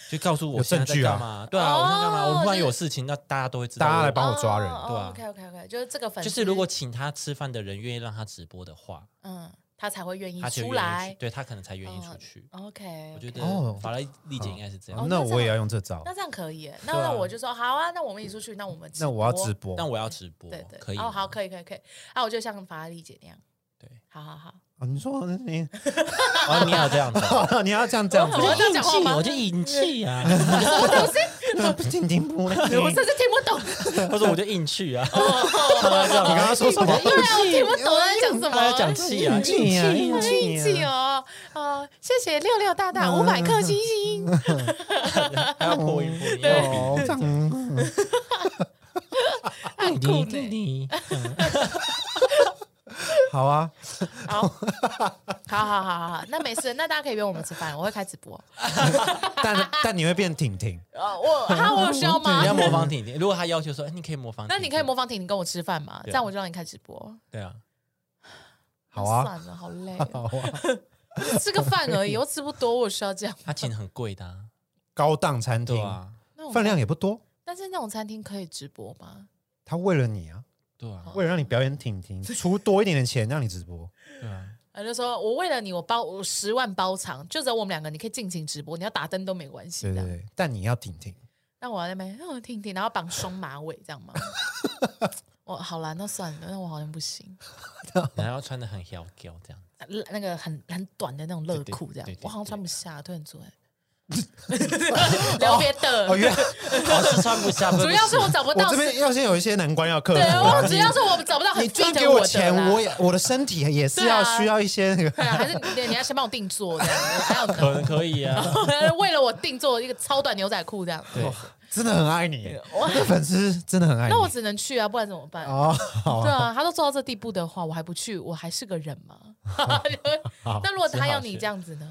就告诉我现在在证据啊。干嘛？对啊，我现在干嘛？哦我突然有事情，那大家都会知道。大家来帮我抓人对啊。OK OK OK，就是这个粉丝，就是如果请他吃饭的人愿意让他直播的话，嗯，他才会愿意出来，。对他可能才愿意出嗯去。OK，我觉得哦法拉利姐应该是这样。哦，那我也要用这招，那这样可以，那那我就说好啊，那我们一起出去，那我们那我要直直播，那我要直播，对对，可以。哦，好，可以可以可以，啊，我就像法拉利姐那样，对，好好好，哦你说你啊，你要这样子，你要这样这样子我，要这样讲话吗我就硬气啊！听听不我甚至听不懂，他说我就硬气啊！你刚刚说什么？对啊，我听不懂他在讲什么，他在讲气啊，硬气啊，硬气气啊！哦，啊，谢谢六六大大五百颗星星，还要破音破音，哦，这样很酷的。你 好啊，好，好好好好好，那没事，那大家可以约我们吃饭，我会开直播。但但你会变婷婷，呃，我哈，我有需要吗你？要模仿婷婷。如果他要求说，哎，你可以模仿，那你可以模仿婷婷跟我吃饭嘛？这样我就让你开直播。对啊，好啊，算了，好累好哦，啊，吃个饭而已，我吃不多，我需要这样。他请很贵的啊，高档餐厅，对啊，那种分量也不多，但是那种餐厅可以直播吗？他为了你啊，对啊，为了让你表演婷婷，出多一点的钱让你直播，对啊，他就说我为了你，我包我十万包场，就只有我们两个，你可以尽情直播，你要打灯都没关系。对对对，但你要挺挺，那我在那边，那我挺挺，然后绑双马尾这样吗？我 好啦，那算了，那我好像不行。然后穿的很妖娇这样，呃那个很很短的那种乐裤，这样我好像穿不下，对很做。聊别的，哦，原来哦是穿不下，主要是我找不我到这边要先有一些难关要克服对，啊，我主要是我找不到很你赚 fit 给我的钱，啦我也我的身体也是要对啊需要一些那个，对啊，还是你你要先帮我定做这样，还有可能可以啊，为了我定做一个超短牛仔裤这样。对，真的很爱你，我的粉丝真的很爱你。那我只能去啊，不然怎么办？哦，好对啊，他都做到这地步的话，我还不去，我还是个人吗？那如果他要你这样子呢？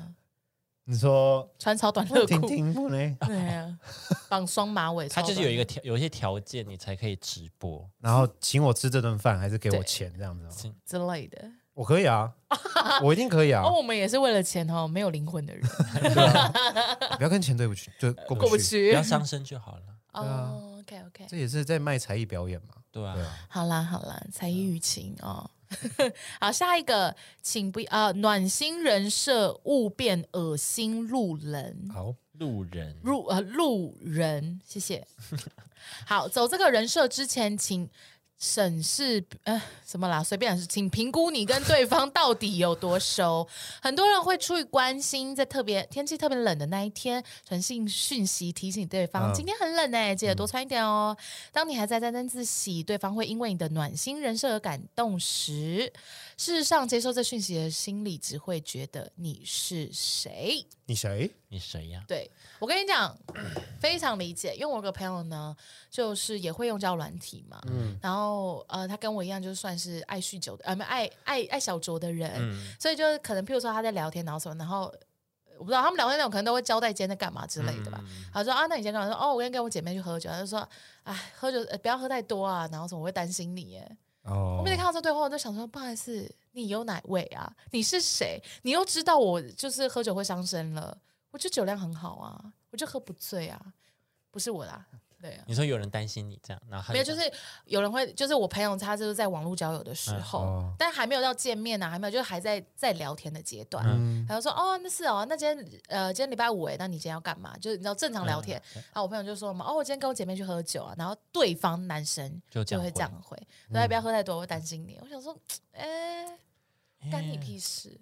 你说穿超短裤，听不呢？对啊，绑双马尾，他就是有一个个条，有一些条件你才可以直播。然后请我吃这顿饭，还是给我对钱这样子吗？之类的。我可以啊，我一定可以啊哦，！我们也是为了钱哦，没有灵魂的人 不要跟钱对不起，就过不去。过不去不要。伤身就好了。哦，OK OK，这也是在卖才艺表演嘛？对啊，对啊，好啦好啦，才艺与情哦。好，下一个，请不呃暖心人设勿变恶心路人。好，路人路呃路人，谢谢。好，走这个人设之前，请审视呃什么啦，随便是，请评估你跟对方到底有多熟。很多人会出于关心，在特别天气特别冷的那一天，传信讯息提醒对方、嗯今天很冷哎、记得多穿一点哦。当你还在沾沾自喜，对方会因为你的暖心人设而感动时，事实上接受这讯息的心里只会觉得你是谁。你谁？你谁呀？对我跟你讲，非常理解，因为我有个朋友呢，就是也会用交友软体嘛，嗯然后呃，他跟我一样，就算是爱酗酒的，呃，没爱爱爱小酌的人，嗯，所以就是可能譬如说他在聊天，然后什么，然后呃我不知道他们聊天那种可能都会交代今天在干嘛之类的吧。嗯他说啊，那你今天干嘛？说哦，我今天跟我姐妹去喝酒。他就说，哎，喝酒、呃不要喝太多啊，然后什么我会担心你耶。哦我每天看到这对话，我就想说，不好意思，你有哪位啊？你是谁？你又知道我就是喝酒会伤身了，我就酒量很好啊，我就喝不醉啊，不是我啦，对啊。你说有人担心你这样，然后他没有，就是有人会，就是我朋友他就是在网络交友的时候，哦但还没有到见面啊，还没有，就是还在在聊天的阶段。嗯他就说：“哦，那是哦，那今天呃，今天礼拜五哎，那你今天要干嘛？就是你知道正常聊天。然后我朋友就说嘛：“哦，我今天跟我姐妹去喝酒啊。”然后对方男生就会就这样回这样回：“大家不要喝太多，我会担心你。”我想说：“哎，干你屁事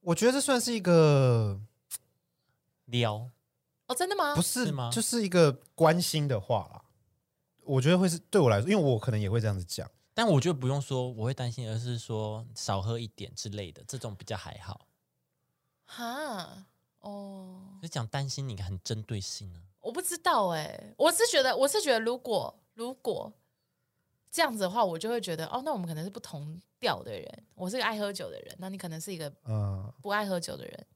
我觉得这算是一个撩，哦！真的吗？不是是吗就是一个关心的话啦。我觉得会是对我来说，因为我可能也会这样子讲。但我觉得不用说我会担心，而是说少喝一点之类的，这种比较还好。哈哦，就讲担心你很针对性啊，我不知道哎、我是觉得，我是觉得，如果如果这样子的话，我就会觉得哦，那我们可能是不同调的人。我是个爱喝酒的人，那你可能是一个嗯，不爱喝酒的人。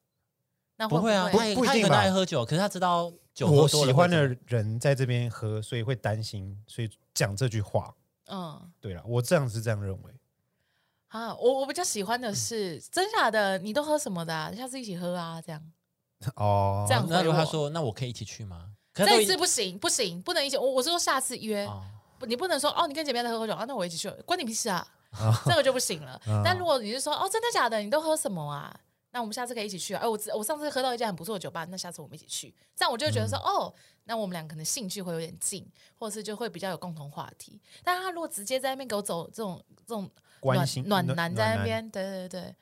那不会啊，不他一定吧爱喝酒，可是他知道酒喝我多了喜欢的会怎么人在这边喝，所以会担心，所以讲这句话。嗯对了，我这样是这样认为。啊，我我比较喜欢的是真假的，你都喝什么的、啊？下次一起喝啊，这样 哦，这样那如果他说那我可以一起去吗？可是这一次不行不行，不能一起。我我是说下次约，你不能说哦，你跟姐妹在喝喝酒啊，那我一起去，关你屁事啊，哦 这个就不行了。嗯但如果你是说哦，真的假的，你都喝什么啊？那我们下次可以一起去啊！哎，我我上次喝到一家很不错的酒吧，那下次我们一起去，这样我就觉得嗯说、哦，那我们俩可能兴趣会有点近，或者是就会比较有共同话题。但他如果直接在那边给我走这种这种关心暖男在那暖边，对对对，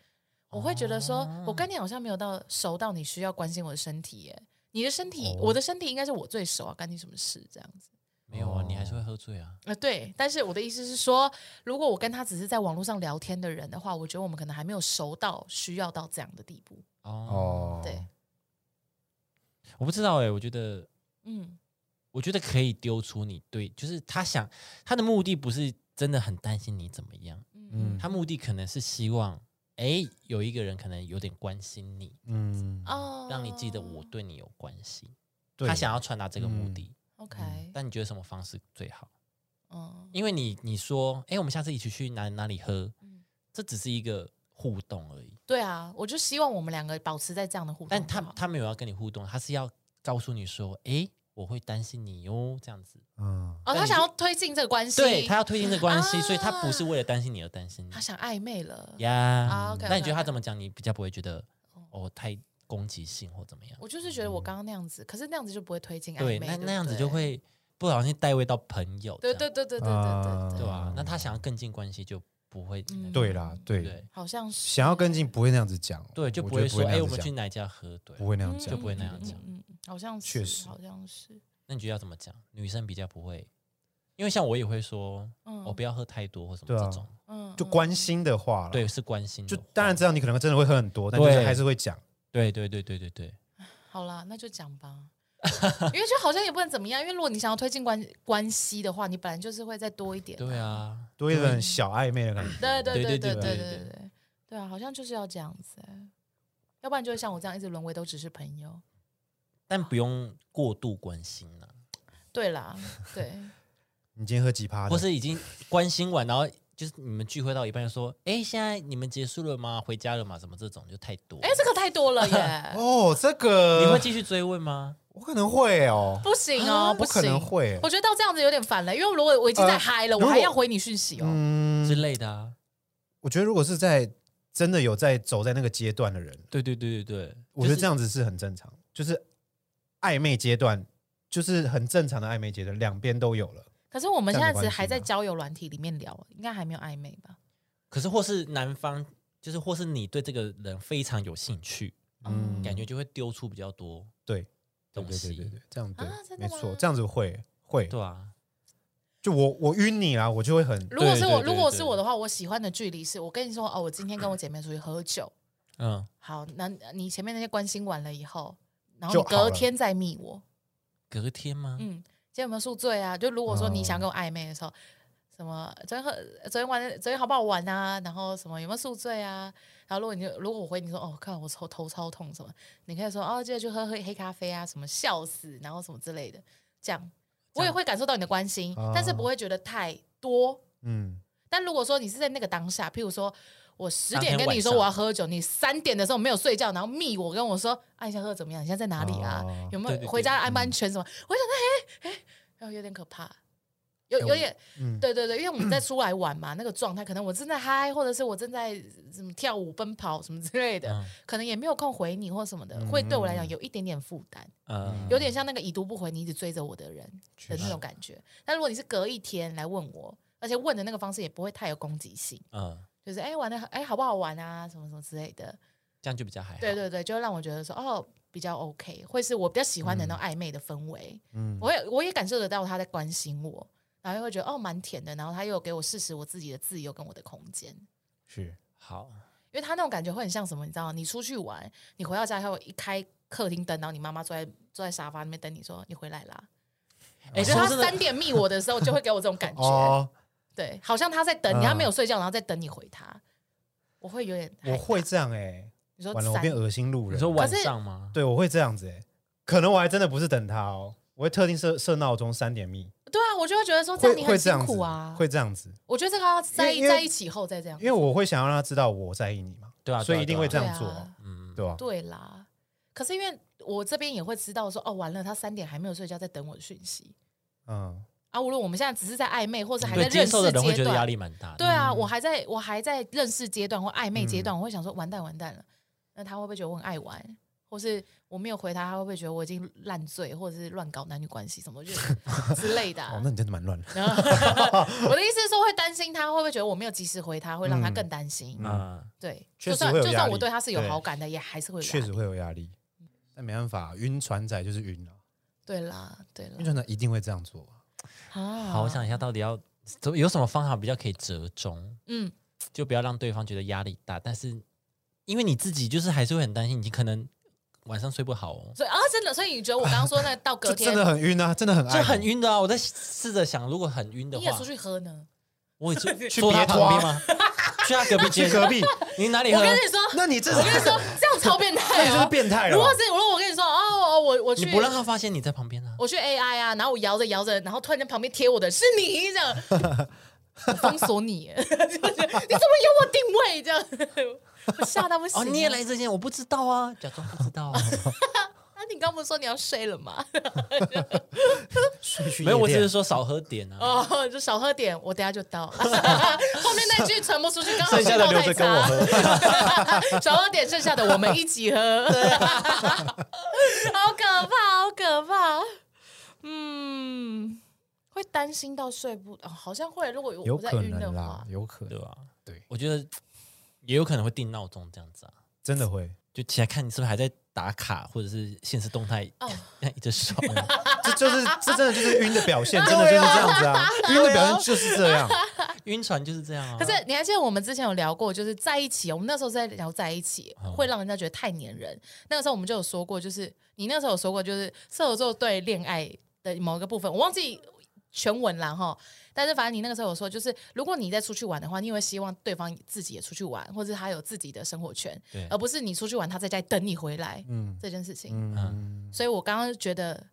我会觉得说，我跟你好像没有到熟到你需要关心我的身体耶。你的身体，哦我的身体应该是我最熟啊，干你什么事？这样子。没有啊，你还是会喝醉啊。呃，对，但是我的意思是说，如果我跟他只是在网络上聊天的人的话，我觉得我们可能还没有熟到需要到这样的地步。哦，哦，对，我不知道哎，我觉得嗯，我觉得可以丢出你对，就是他想他的目的不是真的很担心你怎么样，嗯他目的可能是希望，哎，有一个人可能有点关心你，嗯，哦，让你记得我对你有关系。对他想要传达这个目的，OK，但你觉得什么方式最好？嗯，因为你你说，哎，我们下次一起去哪哪里喝嗯，这只是一个互动而已。对啊，我就希望我们两个保持在这样的互动。但他他没有要跟你互动，他是要告诉你说，哎，我会担心你哟，这样子。嗯，哦，他想要推进这个关系，对他要推进这个关系，啊所以他不是为了担心你而担心你他想暧昧了。呀。啊，OK，那你觉得他怎么讲，你比较不会觉得哦太攻击性或怎么样？我就是觉得我刚刚那样子，可是那样子就不会推进暧对，昧，对那那样子就会不小心带位到朋友这样，对对对对对对啊对对吧？那他想要更进关系就不会，嗯对啦，对，对好像是想要跟进不会那样子讲，对，就不会说哎，我们去哪家喝，对。不会那样讲，就不会那样讲嗯，好像是，确实好像是，那你觉得要怎么讲？女生比较不会，因为像我也会说，嗯我不要喝太多或什么这种，嗯就关心的话啦对，，是关心的。就当然知道你可能真的会喝很多，但就是还是会讲。对对对对对对，好啦，那就讲吧。因为就好像也不能怎么样，因为如果你想要推进关关系的话，你本来就是会再多一点。对，啊，多一点小暧昧的感觉。对对对对对对对对啊，好像就是要这样子、欸。要不然就会像我这样一直沦为都只是朋友。但不用过度关心了，对啦，对，你今天喝几趴的？或是已经关心完，然后就是你们聚会到一半就说：“哎，现在你们结束了吗？回家了吗？”什么这种就太多。哎，这个太多了 耶，哦，这个你会继续追问吗？我可能会哦，不行哦，不我可能行。会。我觉得到这样子有点烦了，因为如果我已经在呃嗨了，我还要回你讯息哦。嗯之，类的啊？我觉得如果是在真的有在走在那个阶段的人，对对对对对，我觉得这样子是很正常，就是暧昧阶段，就是很正常的暧昧阶段，两边都有了。可是我们现在只还在交友软体里面聊，应该还没有暧昧吧？可是或是男方，就是或是你对这个人非常有兴趣，嗯，感觉就会丢出比较多对对东西。对对对对，这样对啊，真的没错，这样子会会。对啊，就我我晕你啦，我就会很如果是我，对对对如果是我的话，我喜欢的距离是我跟你说哦，我今天跟我姐妹出去喝酒，嗯，好，那你前面那些关心完了以后，然后隔天再密我，隔天吗？嗯，今天有没有宿醉啊？就如果说你想哦跟我暧昧的时候，什么昨天喝昨天玩昨天好不好玩啊？然后什么有没有宿醉啊？然后如果你就如果我回你说哦，看我头头超痛什么，你可以说哦，记得去喝黑黑咖啡啊，什么笑死，然后什么之类的，这样我也会感受到你的关心，哦但是不会觉得太多。嗯，但如果说你是在那个当下，譬如说我十点跟你说我要喝酒，你三点的时候没有睡觉，然后密我跟我说，啊，你现在喝得怎么样？你现在在哪里啊？哦有没有回家安不安全什么？我想说，哎哎，然后有点可怕，有哎有点，嗯对对对，因为我们在出来玩嘛，那个状态，可能我正在嗨，或者是我正在什么跳舞、奔跑什么之类的，嗯可能也没有空回你或什么的，会对我来讲有一点点负担，嗯，有点像那个已读不回，你一直追着我的人的那种感觉。但如果你是隔一天来问我，而且问的那个方式也不会太有攻击性。嗯，就是哎玩的哎好不好玩啊，什么什么之类的。这样就比较还好。对对对，就让我觉得说哦比较 OK，会是我比较喜欢的那种暧昧的氛围。嗯我也我也感受得到他在关心我，然后又会觉得哦蛮甜的，然后他又给我适时我自己的自由跟我的空间。是好，因为他那种感觉会很像什么，你知道吗？你出去玩，你回到家以后一开客厅灯，然后你妈妈坐在坐在沙发那边等你说你回来啦。哎，我觉得他三点密我的时候，就会给我这种感觉，哦，对，好像他在等你，他嗯没有睡觉，然后在等你回他。我会有点害怕，我会这样哎，你说完了，我三变恶心路人你说。晚上吗？对，我会这样子哎，可能我还真的不是等他哦，我会特定设设闹钟三点密，对啊，我就会觉得说这样会你很辛会这样子苦啊。会这样子，我觉得这个要在因为因为在一起后再这样因。为我会想要让他知道我在意你嘛，对啊，所以一定会这对啊样做对啊，嗯，对吧？对啦，可是因为我这边也会知道说，哦，完了，他三点还没有睡觉，在等我的讯息嗯，啊。无论我们现在只是在暧昧，或者还在认识阶觉得压段，力蛮大。对啊，我还在我还在认识阶段或暧昧阶嗯段，我会想说，完蛋完蛋了，那他会不会觉得我很爱玩？或是我没有回他，他会不会觉得我已经烂醉，或者是乱搞男女关系什么，就 之类的啊、哦，那你真的蛮乱的。我的意思是说，会担心他会不会觉得我没有及时回他，会让他嗯更担心。嗯，对，确就算就算我对他是有好感的，也还是会确实。会有压力，但没办法，晕船仔就是晕了，对啦，对晕啦。船仔一定会这样做。啊好，我想一下，到底要怎么有什么方法比较可以折中，嗯，就不要让对方觉得压力大，但是因为你自己就是还是会很担心，你可能晚上睡不好哦。所以啊，真的，所以你觉得我刚刚说那到隔天 真的很晕啊，真的很爱就很，晕的啊！我在试着想，如果很晕的话你也出，去喝呢？我也是 去坐他别旁边吗？去他隔壁间，去隔壁，你哪里喝？我跟你说，那你这是我跟你说，这样超变那态你这是哦。变态了吧。如果是如果我我我去你不让他发现你在旁边啊？我去 AI 啊，然后我摇着摇着，然后突然间旁边贴我的是你这样，我封锁你，就是你怎么有我定位这样？我吓到不行啊。哦，你也来这间，我不知道啊，假装不知道啊。啊？你刚不是说你要睡了吗？没有，我只是说少喝点啊。哦，就少喝点，我等下就到。后面那句传不出去，刚好剩下的留着跟我喝。少喝点，剩下的我们一起喝。好可怕，好可怕。嗯，会担心到睡不，哦、好像会。如果我有可我在晕的能啦话，，有可能，对吧？对，我觉得也有可能会定闹钟这样子啊，真的会。就起来看你是不是还在打卡，或者是现实动态哦，一只手。这就是这真的就是晕的表现，真的就是这样子啊，晕的表现就是这样。晕船就是这样啊。可是你还记得我们之前有聊过，就是在一起，我们那时候在聊在一起，嗯会让人家觉得太黏人。那个时候我们就有说过，就是你那时候有说过，就是射手座对恋爱的某一个部分，我忘记全文了哈。但是反正你那个时候有说，就是如果你在出去玩的话，你也会希望对方自己也出去玩，或者他有自己的生活圈，而不是你出去玩，他在家等你回来、嗯这件事情。嗯，所以我刚刚觉得。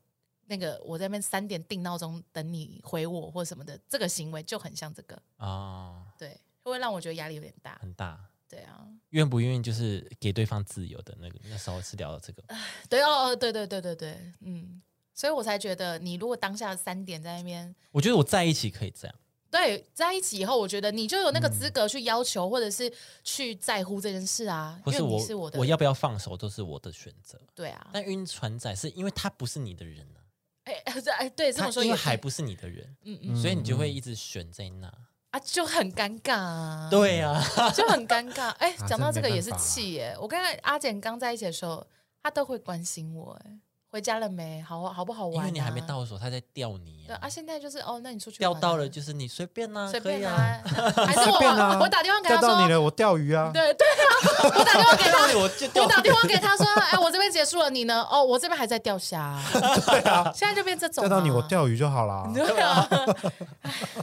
那个我在那边三点定闹钟等你回我或什么的，这个行为就很像这个，啊，对，会让我觉得压力有点大。很大。对啊，愿不愿意就是给对方自由的那个，那时候是聊到这个，对哦，哦对对对对对，嗯，所以我才觉得你如果当下三点在那边我觉得我在一起可以这样，对在一起以后，我觉得你就有那个资格去要求、或者是去在乎这件事啊，因为或是我你是我的，要不要放手都是我的选择。对啊，但晕船仔是因为他不是你的人啊，哎 哎对这么说也还不是你的人，嗯嗯所以你就会一直选在那。啊就很尴尬啊，对啊，就很尴尬。哎，啊讲到这个也是气耶，我跟阿简刚在一起的时候，他都会关心我，哎，回家了没？好好不好玩、啊？因为你还没到手，他在钓你啊对啊，，现在就是哦，那你出去钓到了就是你随便啦，随。便啊，还是我 随便啊我打电话给他说，钓到你了，我钓鱼啊。对 对啊，我打电话给他，我我打电话给他说，哎，我这边结束了，你呢？哦，我这边还在钓虾。对啊，现在就变这种啊，钓到你，我钓鱼就好了。对啊，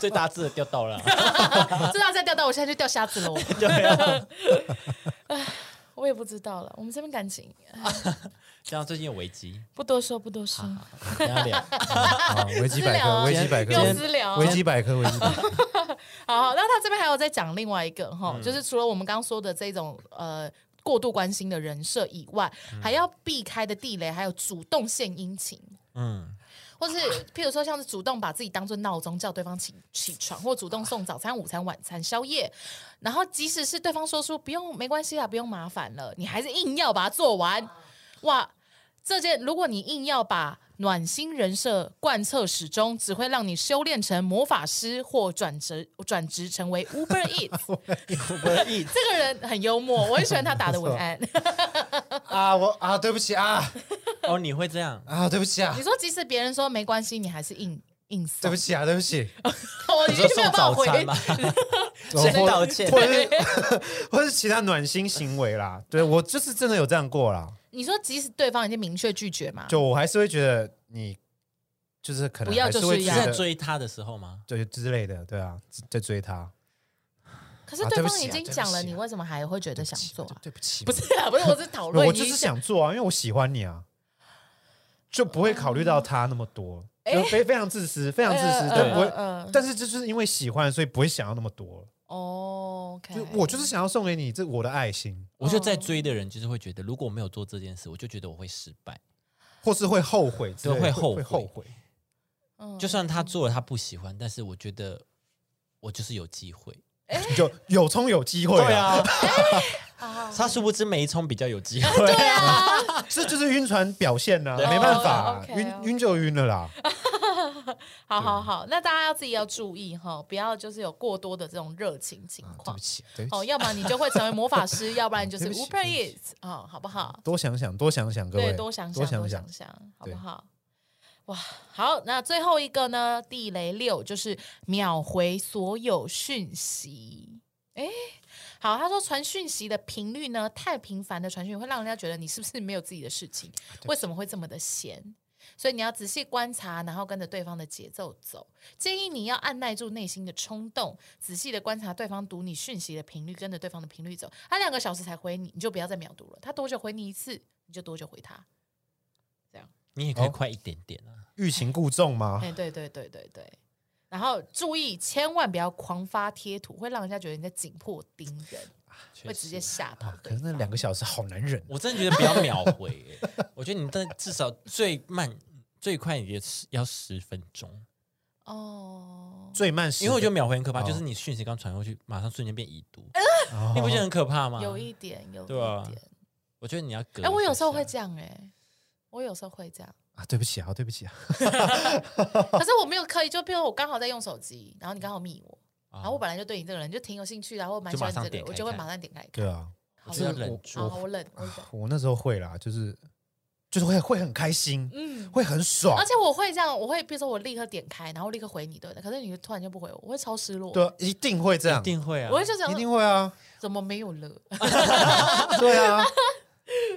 最大只的钓到了，知道再钓到，我现在就钓虾子喽。对啊，我也不知道了，我们这边感情 这样最近有危机，不多说，不多说，聊。好，维基 百科，维基百科，又私聊维基百科，维基百科。好，那他这边还有在讲另外一个哈，嗯就是除了我们刚刚说的这种呃过度关心的人设以外，嗯还要避开的地雷，还有主动献殷勤。嗯，或是譬如说，像是主动把自己当做闹钟叫对方起起床，或主动送早餐、午餐、晚餐、宵夜，然后即使是对方说出不用没关系啊，不用麻烦了，你还是硬要把它做完，哇！这件如果你硬要把暖心人设贯彻始终，只会让你修炼成魔法师或转职转职成为 Uber Eats。这个人很幽默，我很喜欢他打的文案。啊，我啊，对不起啊哦，你会这样？啊，对不起啊你，说即使别人说没关系，你还是硬硬送。对不起啊，对不起。我已你说送经没有办法回早餐嘛？或 先道歉或者是 或者是其他暖心行为啦。对我就是真的有这样过啦，你说，即使对方已经明确拒绝嘛，就我还是会觉得你就是可能不要还就是在会觉得追他的时候吗？对之类的，对啊，在追他。可是啊对不起啊对方已经讲了，起啊你为什么还会觉得想做啊？对不起，不是啊，不是，我是讨论我就是想做啊，因为我喜欢你啊，就不会考虑到他那么多，就非非常自私，非常自私，呃但不会。呃但是这就是因为喜欢，所以不会想要那么多。哦就我就是想要送给你这我的爱心，我觉得在追的人就是会觉得，如果我没有做这件事，我就觉得我会失败。或是会后悔之类的，对会会后悔后悔。嗯就算他做了他不喜欢，但是我觉得我就是有机会。有有冲有机会啊，啊。他殊不知每一冲比较有机会。对啊，这就是晕船表现呐，对没办法晕晕就晕了啦。好好好，那大家要自己要注意哈，不要就是有过多的这种热情情况。啊对不。起，对不哦，要不然你就会成为魔法师，要不然就是对不起 Uber 对不 Eats 哦，好不好？多想想，多想想，各对，位多想想，多想想。想，想，好不好？哇，好，那最后一个呢？地雷六就是秒回所有讯息。哎，好，他说传讯息的频率呢太频繁的传讯会让人家觉得你是不是没有自己的事情？为什么会这么的闲？所以你要仔细观察，然后跟着对方的节奏走。建议你要按耐住内心的冲动，仔细的观察对方读你讯息的频率，跟着对方的频率走。他两个小时才回你，你就不要再秒读了。他多久回你一次，你就多久回他。你也可以快一点点啊。欲擒故纵吗？哎，对对对对对。然后注意，千万不要狂发贴图，会让人家觉得你在紧迫盯人，会直接吓到啊，可是那两个小时好难忍。我真的觉得不要秒回、欸，我觉得你但至少最慢最快也是要十分钟，哦。最慢十，因为我觉得秒回很可怕，哦就是你讯息刚传过去，马上瞬间变已读，哦你不觉得很可怕吗？有一点，有一对啊点。我觉得你要隔。哎，我有时候会这样，哎，我有时候会这样，啊，对不起啊，对不起啊，可是我没有刻意，就比如我刚好在用手机，然后你刚好密我，啊然后我本来就对你这个人就挺有兴趣的，然后我蛮喜欢你这个我就会马上点开看。对啊，好我觉得冷忍住好，冷，我冷。我那时候会啦，就是就是会会很开心，嗯，会很爽而，且我会这样，我会比如说我立刻点开，然后立刻回你，对的。可是你突然就不回我，我会超失落。对啊，一定会这样一，定会啊我。会就想一定会啊，怎么没有了？对啊，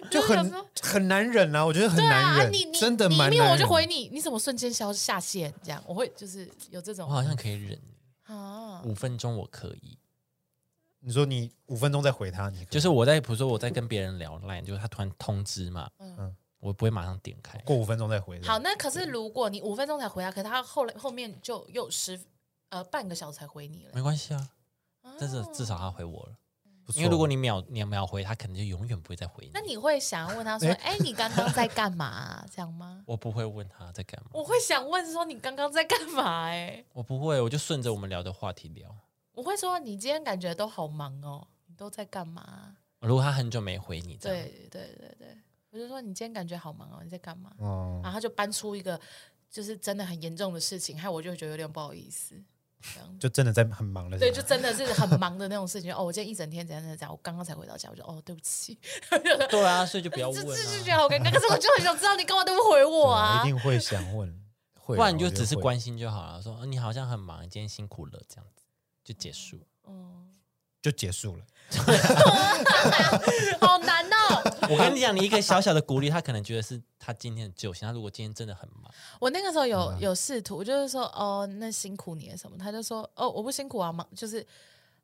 就 就很很难忍啊，我觉得很难忍，你你真的你一命我就。回你，你怎么瞬间消下线？这样我会就是有这种我好像可以忍啊，五分钟，我可以。你说你五分钟再回他，你就是我在比如说我在跟别人聊 line，就是他突然通知嘛，嗯我不会马上点开。过五分钟再回。好，那可是如果你五分钟才回他，可是他后来后面就又十呃半个小时才回你了没，关系啊，啊但是至少他回我了。不错因为如果你秒你秒回，他可能就永远不会再回你。那你会想要问他说：“哎、你刚刚在干嘛啊、这样吗？我不会问他在干嘛，我会想问说：“你刚刚在干嘛、哎，我不会，我就顺着我们聊的话题聊。我会说：“你今天感觉都好忙哦，你都在干嘛如果他很久没回你，？”这样对对对对，我就说：“你今天感觉好忙哦，你在干嘛？”哦，然后他就搬出一个就是真的很严重的事情，害我就会觉得有点不好意思。这样就真的在很忙了。对，就真的是很忙的那种事情。哦，我今天一整天怎样怎样怎样，我刚刚才回到家，我就哦，对不起，对啊，所以就不要 这问这就觉啊，得好尴尬。可是我就很想知道你干嘛都不回我啊啊一？定会想问，会啊，不然你就只是关心就好了。说、呃你好像很忙，你今天辛苦了，这样子就结束。哦，就结束了。好难哦。我跟你讲，你一个小小的鼓励，他可能觉得是他今天的救星。他如果今天真的很忙，我那个时候有有试图，就是说哦，那辛苦你了什么？他就说哦，我不辛苦啊，忙就是，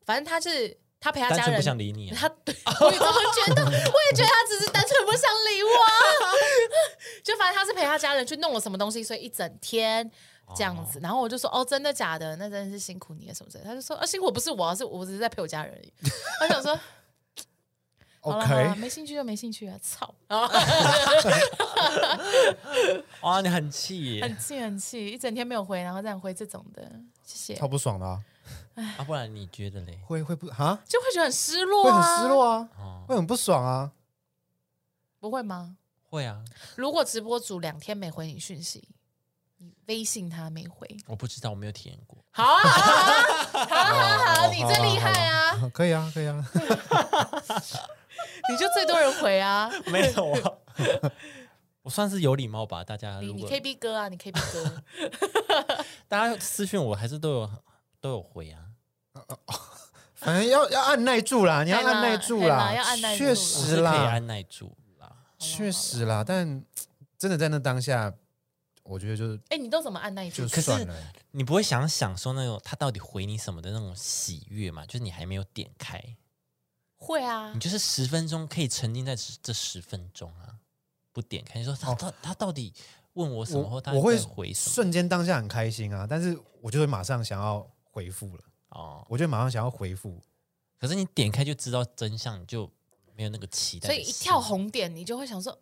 反正他是他陪他家人不想理你、啊。他对，我也这么觉得，我也觉得他只是单纯不想理我啊。就反正他是陪他家人去弄了什么东西，所以一整天这样子。然后我就说：“哦，真的假的？那真的是辛苦你了什么之类的。”他就说：“啊，辛苦不是我啊，是我只是在陪我家人而已。”我想说。，OK，没兴趣就没兴趣啊！操，哇，你很气耶很气很气，一整天没有回，然后这样回这种的，谢谢超，不爽的啊，啊！不然你觉得嘞？会会不哈，就会觉得很失落会啊，很失落啊，哦，会很不爽啊。不会吗？会啊，如果直播主两天没回你讯息，你微信他没回，我不知道，我没有体验过。好啊，好啊，好啊，好啊，好啊，你最厉害啊！可以啊，可以啊。你就最多人回啊！没有啊，我算是有礼貌吧。大家你你如果 KB 哥啊，你 KB 哥，大家私讯我，还是都有都有回啊。反正要要按耐住啦，你要按耐住嘿啦啦，要按耐住啦确我实啦可以啦，按耐住啦。确实啦，但真的在那当下，我觉得就是哎，你都怎么按耐住就？可是算了。你不会想享受那种他到底回你什么的那种喜悦嘛？就是你还没有点开，会啊你，就是十分钟可以沉浸在这这十分钟啊，不点开，你说他他、他到底问我什么，或他我我会回什么？瞬间当下很开心啊，但是我就会马上想要回复了，哦，我就马上想要回复。可是你点开就知道真相，你就没有那个期待。所以一跳，红点，你就会想说，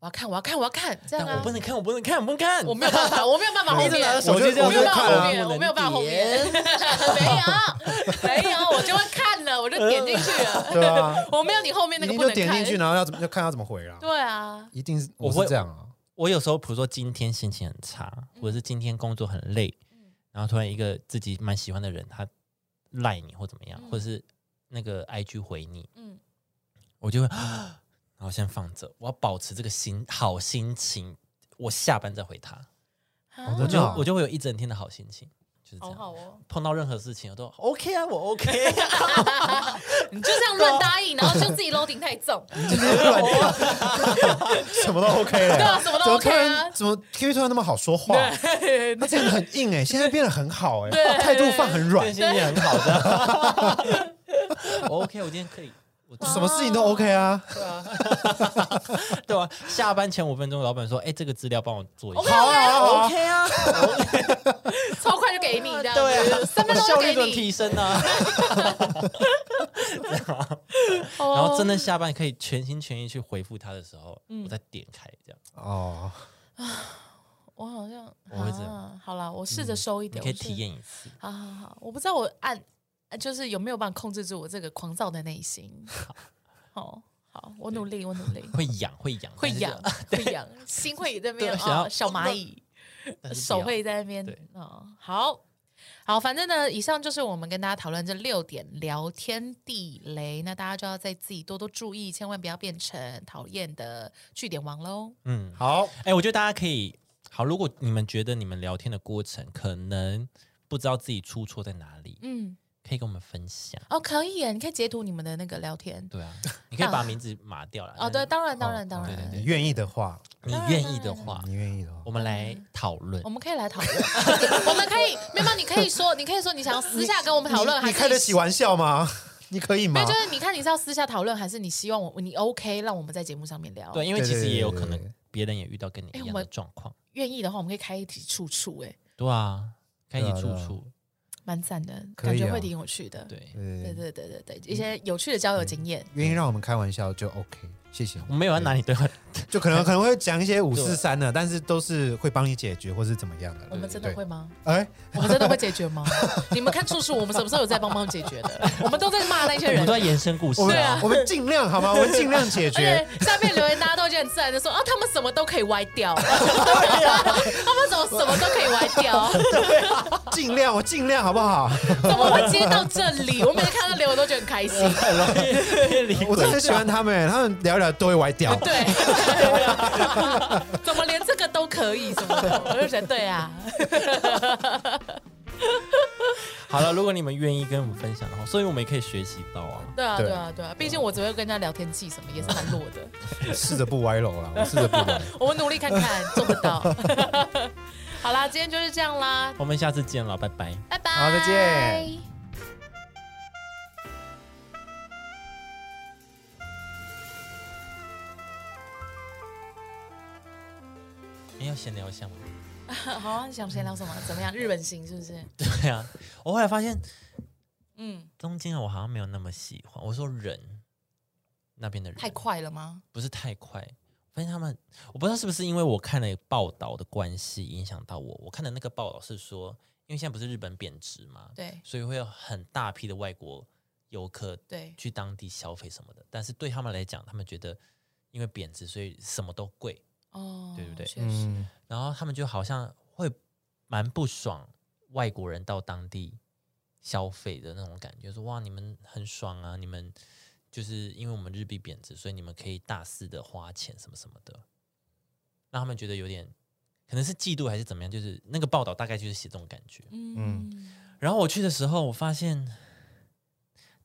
我要看，我要看，我要看，这样啊我不。能看，我不能看，我不能看，我没有办法，我没有办法后面，一直拿着手机这样我没有办法看啊后面，我没有办法后面，没有，没有，我就会看了，我就点进去了。对啊，我没有你后面那个不能看就点进去，然后要怎么要看他怎么回啦。对啊，一定是我会是这样啊，我有时候，比如说今天心情很差，或者是今天工作很累，然后突然一个自己蛮喜欢的人，他赖你或怎么样，或者是那个 IG 回你，嗯，我就会，然后先放着，我要保持这个心好心情，我下班再回他，啊我就真的啊我就会有一整天的好心情，就是这样。好好哦，碰到任何事情我都 OK 啊，我 OK，你就这样乱答应，然后就自己 loading 太重，什么都 OK 了。对啊，什么都怎么 OK 突啊然，怎么 Q 突然那么好说话？对，他真的很硬哎，现在变得很好哎，对态度放很软对，，心情很好的。我 OK，我今天可以，我什么事情都 OK 啊。对啊，下班前五分钟，老板说：“哎，这个资料帮我做一 OK 啊。OK，啊，超快就给你，这样。子对啊，三分钟效率怎么就给你，提升 啊？哦。然后真的下班可以全心全意去回复他的时候，我再点开这样。哦，我好像我会这样。啊好了，我试着收一点，你可以体验一次。好好好，我不知道我按就是有没有办法控制住我这个狂躁的内心。好，好，我努力，我努力，会痒，会痒，会痒会痒，心会在那边啊，小蚂蚁，手会在那边对哦。好好，反正呢，以上就是我们跟大家讨论这六点聊天地雷，那大家就要在自己多多注意，千万不要变成讨厌的据点王喽。嗯，好，哎，我觉得大家可以好，如果你们觉得你们聊天的过程可能不知道自己出错在哪里，嗯，可可以跟我们分享。哦，可以耶，你可以截图你们的那个聊天。对啊，你可以把名字码掉了。哦，对，当然，当然，当然，愿意的话，你愿意的话，你愿意的话我，们来讨论我。们可以来讨论。我们可以，没有，你可以说，你可以说你想要私下跟我们讨论，你开得起玩笑吗？你可以吗没有，？就是你看你是要私下讨论，还是你希望我你 OK 让我们在节目上面聊？对，，因为其实也有可能别人也遇到跟你一样的状况。愿意的话，我们可以开一起处处，哎，对啊，开启对啊对啊处处，蛮赞的，感觉会挺有趣的。对，对对对对对对，一些有趣的交友经验。愿意让我们开玩笑就 OK，谢谢。我没有要拿你对话，就可能 可能会讲一些五四三的，但是都是会帮你解决或是怎么样的。我们真的会吗？哎，我们真的会解决吗？你们看处处，我们什么时候有在帮忙解决的？我们都在骂那些人我们都。在延伸故事对啊我们尽量好吗？我们尽量解决。下面留言大家都觉得很自然的说啊，他们什么都可以歪掉，他们怎么什么都可以歪掉？尽量，我尽量好不好？怎么会接到这里？我每次看到留言都觉得很开心。我真的很喜欢他们，他们聊都会歪掉。对，怎么连这个都可以？什么的？我就觉得对啊，好了，如果你们愿意跟我们分享的话，所以我们也可以学习到啊。对啊，对对啊，对啊。毕竟我只会跟人家聊天气什么，也是蛮弱的。试着不歪楼了，我试着不歪。我们努力看看，做不到。好啦，今天就是这样啦，我们下次见了，拜拜。拜拜。好再见。你要闲聊一下吗？好啊，你想闲聊什么？怎么样？日本行是不是？对啊，我后来发现嗯，东京啊，我好像没有那么喜欢。我说人那边的人太快了吗？不是太快，发现他们，我不知道是不是因为我看了报道的关系影响到我。我看的那个报道是说，因为现在不是日本贬值嘛，对所以会有很大批的外国游客对，去当地消费什么的。但是对他们来讲，他们觉得因为贬值，所以什么都贵，哦，对不对？确实，嗯，然后他们就好像会蛮不爽外国人到当地消费的那种感觉，说哇你们很爽啊，你们就是因为我们日币贬值，所以你们可以大肆的花钱什么什么的，让他们觉得有点可能是嫉妒还是怎么样，就是那个报道大概就是写这种感觉。嗯，然后我去的时候，我发现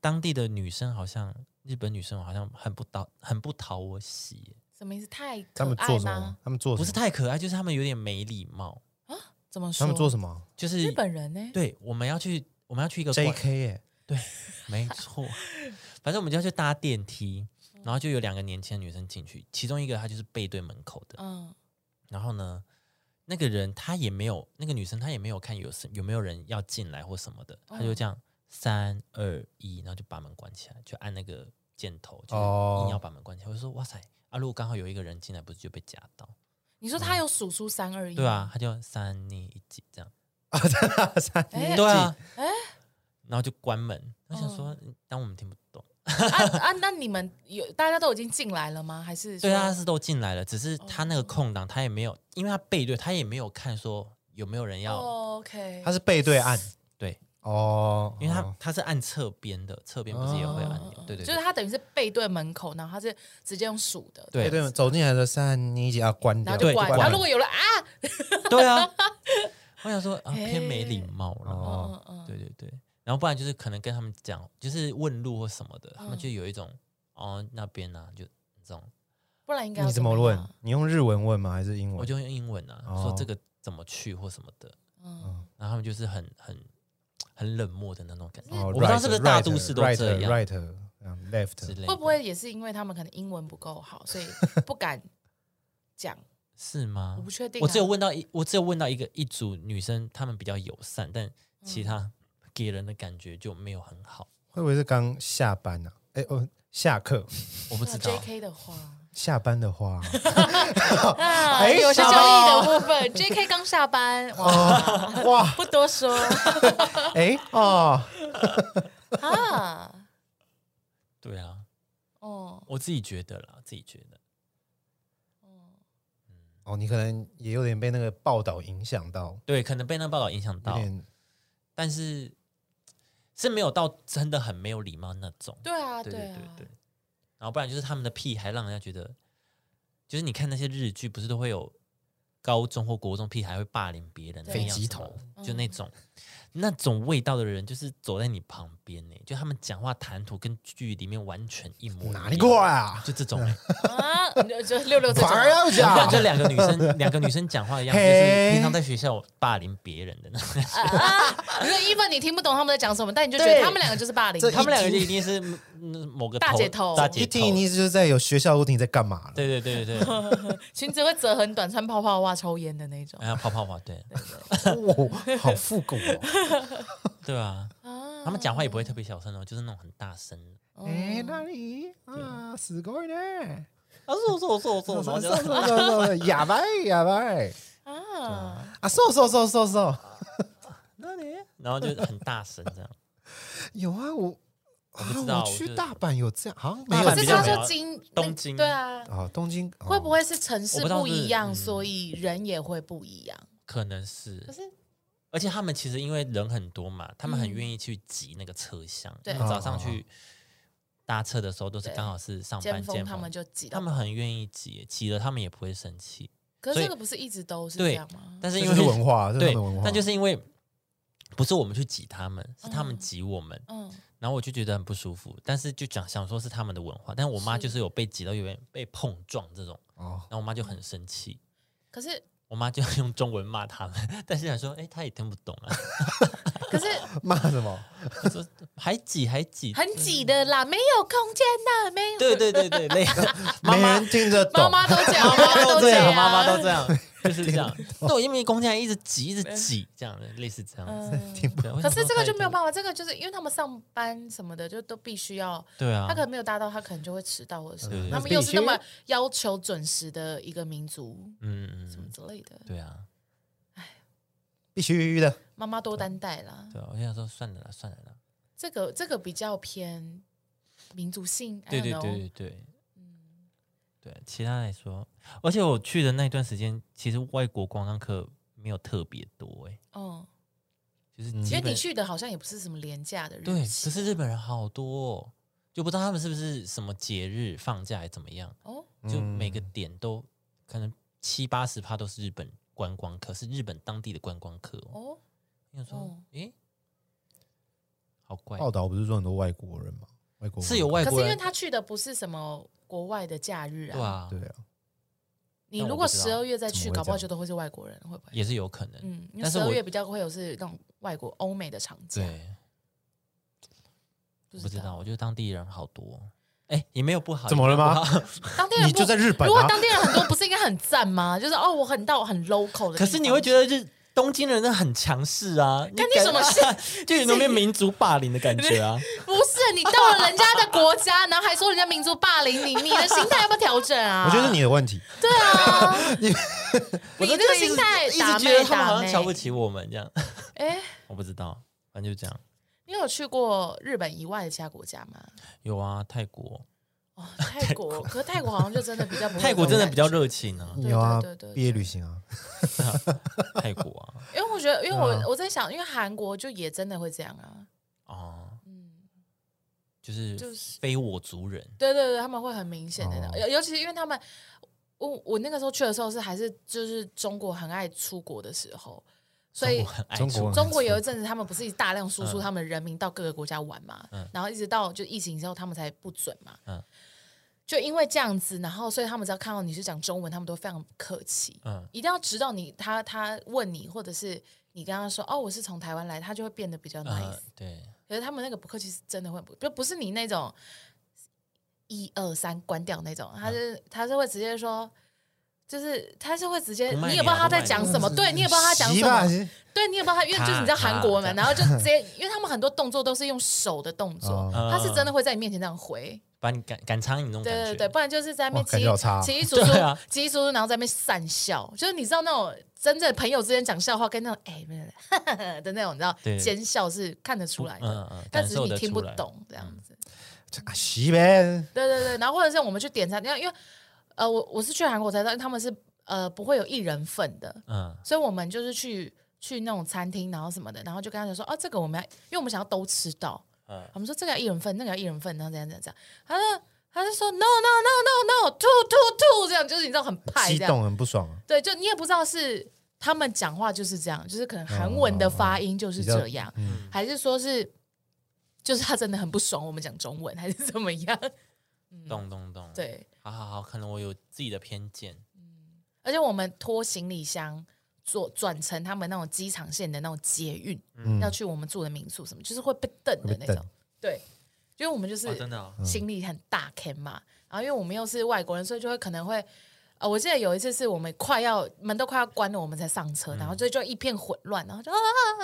当地的女生好像日本女生好像很不讨很不讨我喜耶，什么意思？太可他们爱做什么吗？？他们做什么不是太可爱，就是他们有点没礼貌，啊怎么说？他们做什么？就是日本人呢？对，我们要去，我们要去一个馆？J.K. 耶，对，没错。反正我们就要去搭电梯，然后就有两个年轻的女生进去，其中一个她就是背对门口的，嗯，然后呢，那个人她也没有，那个女生她也没有看有是有没有人要进来或什么的，她就这样三二一，然后就把门关起来，就按那个箭头，就哦硬要把门关起来。我就说哇塞，啊，如果刚好有一个人进来，不是就被夹到？你说他有数出三二一？对啊，，他就三二一几这样啊。三哎对啊，哎然后就关门。我想说，当我们听不懂。啊啊，那你们有大家都已经进来了吗？还是 对，大家是都进来了，只是他那个空档他也没有，因为他背对，他也没有看说有没有人要、哦 OK，他是背对按对，哦，因为他、哦他是按侧边的，侧边不是也会有按钮？对对对，就是他等于是背对门口，然后他是直接用数的，对对走进来的三，你已经要关掉，对然后就关。就关了然后如果有了啊，对啊。我想说啊，偏没礼貌了。哦嗯嗯对对对，然后不然就是可能跟他们讲，就是问路或什么的，他们嗯就有一种哦那边啊，就这种，不然应该要你怎么问？？你用日文问吗？还是英文？我就用英文啊，哦说这个怎么去或什么的，嗯，然后他们就是很很很冷漠的那种感觉。哦我不知道是不是大都市都这样 right，，left，之类的，会不会也是因为他们可能英文不够好，所以 不敢讲？是吗我不？确定啊。我只有问到一，我只有问到一个一组女生，她们比较友善，但其他给人的感觉就没有很好。会不会是刚下班呢？哎哦，下课我不知道，JK 的话，下班的话，啊，哎有些交易的部分，JK 刚下班，哇，哇，不多说。哎哦，啊，对啊，哦，我自己觉得啦，自己觉得，哦，你可能也有点被那个报道影响到，对，可能被那个报道影响到，但是是没有到真的很没有礼貌那种。对啊，对对啊。对，对。然后不然就是他们的屁还让人家觉得，就是你看那些日剧，不是都会有高中或国中屁孩会霸凌别人，的那样飞机头就那种。那种味道的人，就是走在你旁边呢，就他们讲话谈吐跟剧里面完全一模一样。哪里过来啊？就这种欸，啊，就就六六这种。反而要讲。就两个女生，两个女生讲话一样，就是平常在学校霸凌别人的那种。啊，你说 even 你听不懂他们在讲什么，但你就觉得他们两个就是霸凌。他们两个就一定是嗯某个大姐头大姐头一听一定就是在有学校都听你在干嘛了。对对对对对，裙子会折很短，穿泡泡袜抽烟的那种。然后泡泡袜，对。哇，好复古哦！对啊，啊他们讲话也不会特别小声哦，就是那种很大声。哎，那里啊，すごいね。啊，そうそうそうそう，そう然そう后就そうそうやばいやばい啊，啊！そうそうそうそうそう。那里，然后就很大声这样。有啊，我我不知道啊我去我就大阪有这样，好像没有大阪可是他比较没有说京东京对啊，啊。东京会不？会是城市我不知道是不一样，嗯所以人也会不一样？可能是可，是 而且他们其实因为人很多嘛，他们很嗯愿意去挤那个车厢。对他们早上去搭车的时候都是刚好是上班尖峰峰他们，就挤他们很愿意挤，挤了他们也不会生气。可是这个不是一直都是这样吗？但是因为是文化，对但就是因为不是我们去挤他们，是他们嗯挤我们，嗯，然后我就觉得很不舒服。但是就讲想说是他们的文化，但我妈就是有被挤到有点被碰撞这种，哦，然后我妈就很生气。可是我妈就用中文骂他们，但是想说，哎、她也听不懂啊。可是 骂什么？她说还挤还挤，很挤的啦，没有空间的，没有。对对对对，类 妈妈没人听着懂。妈妈都讲，妈妈都这，样，妈妈都这样，就是这样。那我，因为公家一直挤一直挤，这样的类似这样子。可是这个就没有办法，这个就是因为他们上班什么的，就都必须要，对啊他可，能没有达到，他可能就会迟到或者什么。他们又是那么要求准时的一个民族，嗯嗯什么嗯，之类的。对啊，哎必须的。妈妈多担待啦，对啊，我就想说算了啦，算了啦。这个这个比较偏民族性。I 对对对对对，对，其他来说，而且我去的那段时间，其实外国观光客没有特别多，哎，哦，就是嗯因为基本你去的好像也不是什么廉价的日对，期可是日本人好多、哦，就不知道他们是不是什么节日放假还怎么样，哦，就每个嗯点都可能七八十趴都是日本观光客，是日本当地的观光客哦。哦，我想说哦，诶，好怪，报道不是说很多外国人吗？外国是有外可是因为，他去的不是什么国外的假日啊，对啊，对啊，你如果十二月再去，搞不好就都会是外国人，会不会？也是有可能，嗯，十二月比较会有是那种外国欧美的长假，对，不不知道，我觉得当地人好多，哎，也没有不好，怎么了吗？当地人你就在日本啊？如果当地人很多，不是应该很赞吗？就是哦，我很到很 local 的，可是你会觉得日东京人真的很强势啊，干你感什么事？就有那边民族霸凌的感觉啊。不是你到了人家的国家，然后还说人家民族霸凌你，你的心态要不要调整啊？我觉得是你的问题。对啊，我就你这个心态一直打觉得他们好像瞧不起我们这样，哎，我不知道，反正就这样。你有去过日本以外的其他国家吗？有啊，泰国，哦，泰国，可是泰国好像就真的比较不会泰国真的比较热情啊，有啊对对对，毕业旅行啊，泰国啊，因为我觉得，因为我、啊。我在想，因为韩国就也真的会这样啊，哦，嗯，就是就是。非我族人，对对对，他们会很明显的那种，哦。尤尤其是因为他们，我我那个时候去的时候是还是就是中国很爱出国的时候，所以中国很爱出中国中国有一阵子，他们不是大量输出嗯。他们人民到各个国家玩嘛，嗯。然后一直到就疫情之后，他们才不准嘛。嗯就因为这样子，然后所以他们只要看到你是讲中文，他们都非常客气，嗯一定要知道你他他问你，或者是你跟他说哦我是从台湾来，他就会变得比较 nice。呃，对，可是他们那个不客气是真的会不，就不是你那种一二三关掉那种，他是、他是会直接说。就是他是会直接，你也不知道他在讲什么，对你也不知道他讲什么对你也不知道他，因为就是你知道韩国嘛，然后就直接，因为他们很多动作都是用手的动作，哦他是真的会在你面前这样回，把你赶赶苍蝇那种感觉，对对对，不然就是在那边哇感觉好差叽叽簌簌啊叽叽簌簌，然后在那边讪笑，就是你知道那种真正朋友之间讲笑话跟那种哎 的那种，你知道奸笑是看得出来的，但只是你听不懂这样子。啊西呗。对对对，然后或者是我们去点餐，因为因为呃我我是去韩国才知道他们是呃不会有一人份的，嗯所以我们就是去去那种餐厅，然后什么的，然后就跟他讲说，哦，这个我们要，因为我们想要都吃到，嗯我们说这个要一人份，那个要一人份，然后怎样怎样怎样。他说他就说 no no no no no two two two，这样就是你知道很派这样。激动很不爽啊，对，就你也不知道是他们讲话就是这样，就是可能韩文的发音就是这样，嗯，还是说是就是他真的很不爽我们讲中文，还是怎么样？咚咚咚，，对，好好好，可能我有自己的偏见，嗯。而且我们拖行李箱坐转乘他们那种机场线的那种捷运，嗯。要去我们住的民宿什么，就是会被瞪的那种。对，因为我们就是哦，真的哦，行李很大 can 嘛，然后因为我们又是外国人，所以就会可能会。呃，我记得有一次是我们快要门都快要关了，我们才上车，然后就就一片混乱，然后就啊，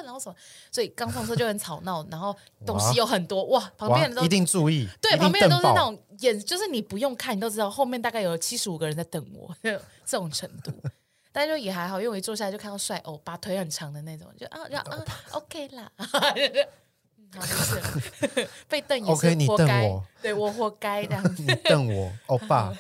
然后什么，所以刚上车就很吵闹，然后东西又很多，哇，旁边人都一定注意，对，旁边人都是那种眼，就是你不用看，你都知道后面大概有七十五个人在等我，这种程度。但就也还好，因为我一坐下来就看到帅欧巴，腿很长的那种，就啊就啊 OK 啦，没事，被瞪也 OK，你是活该，瞪我对我活该这样子。你瞪我，欧巴，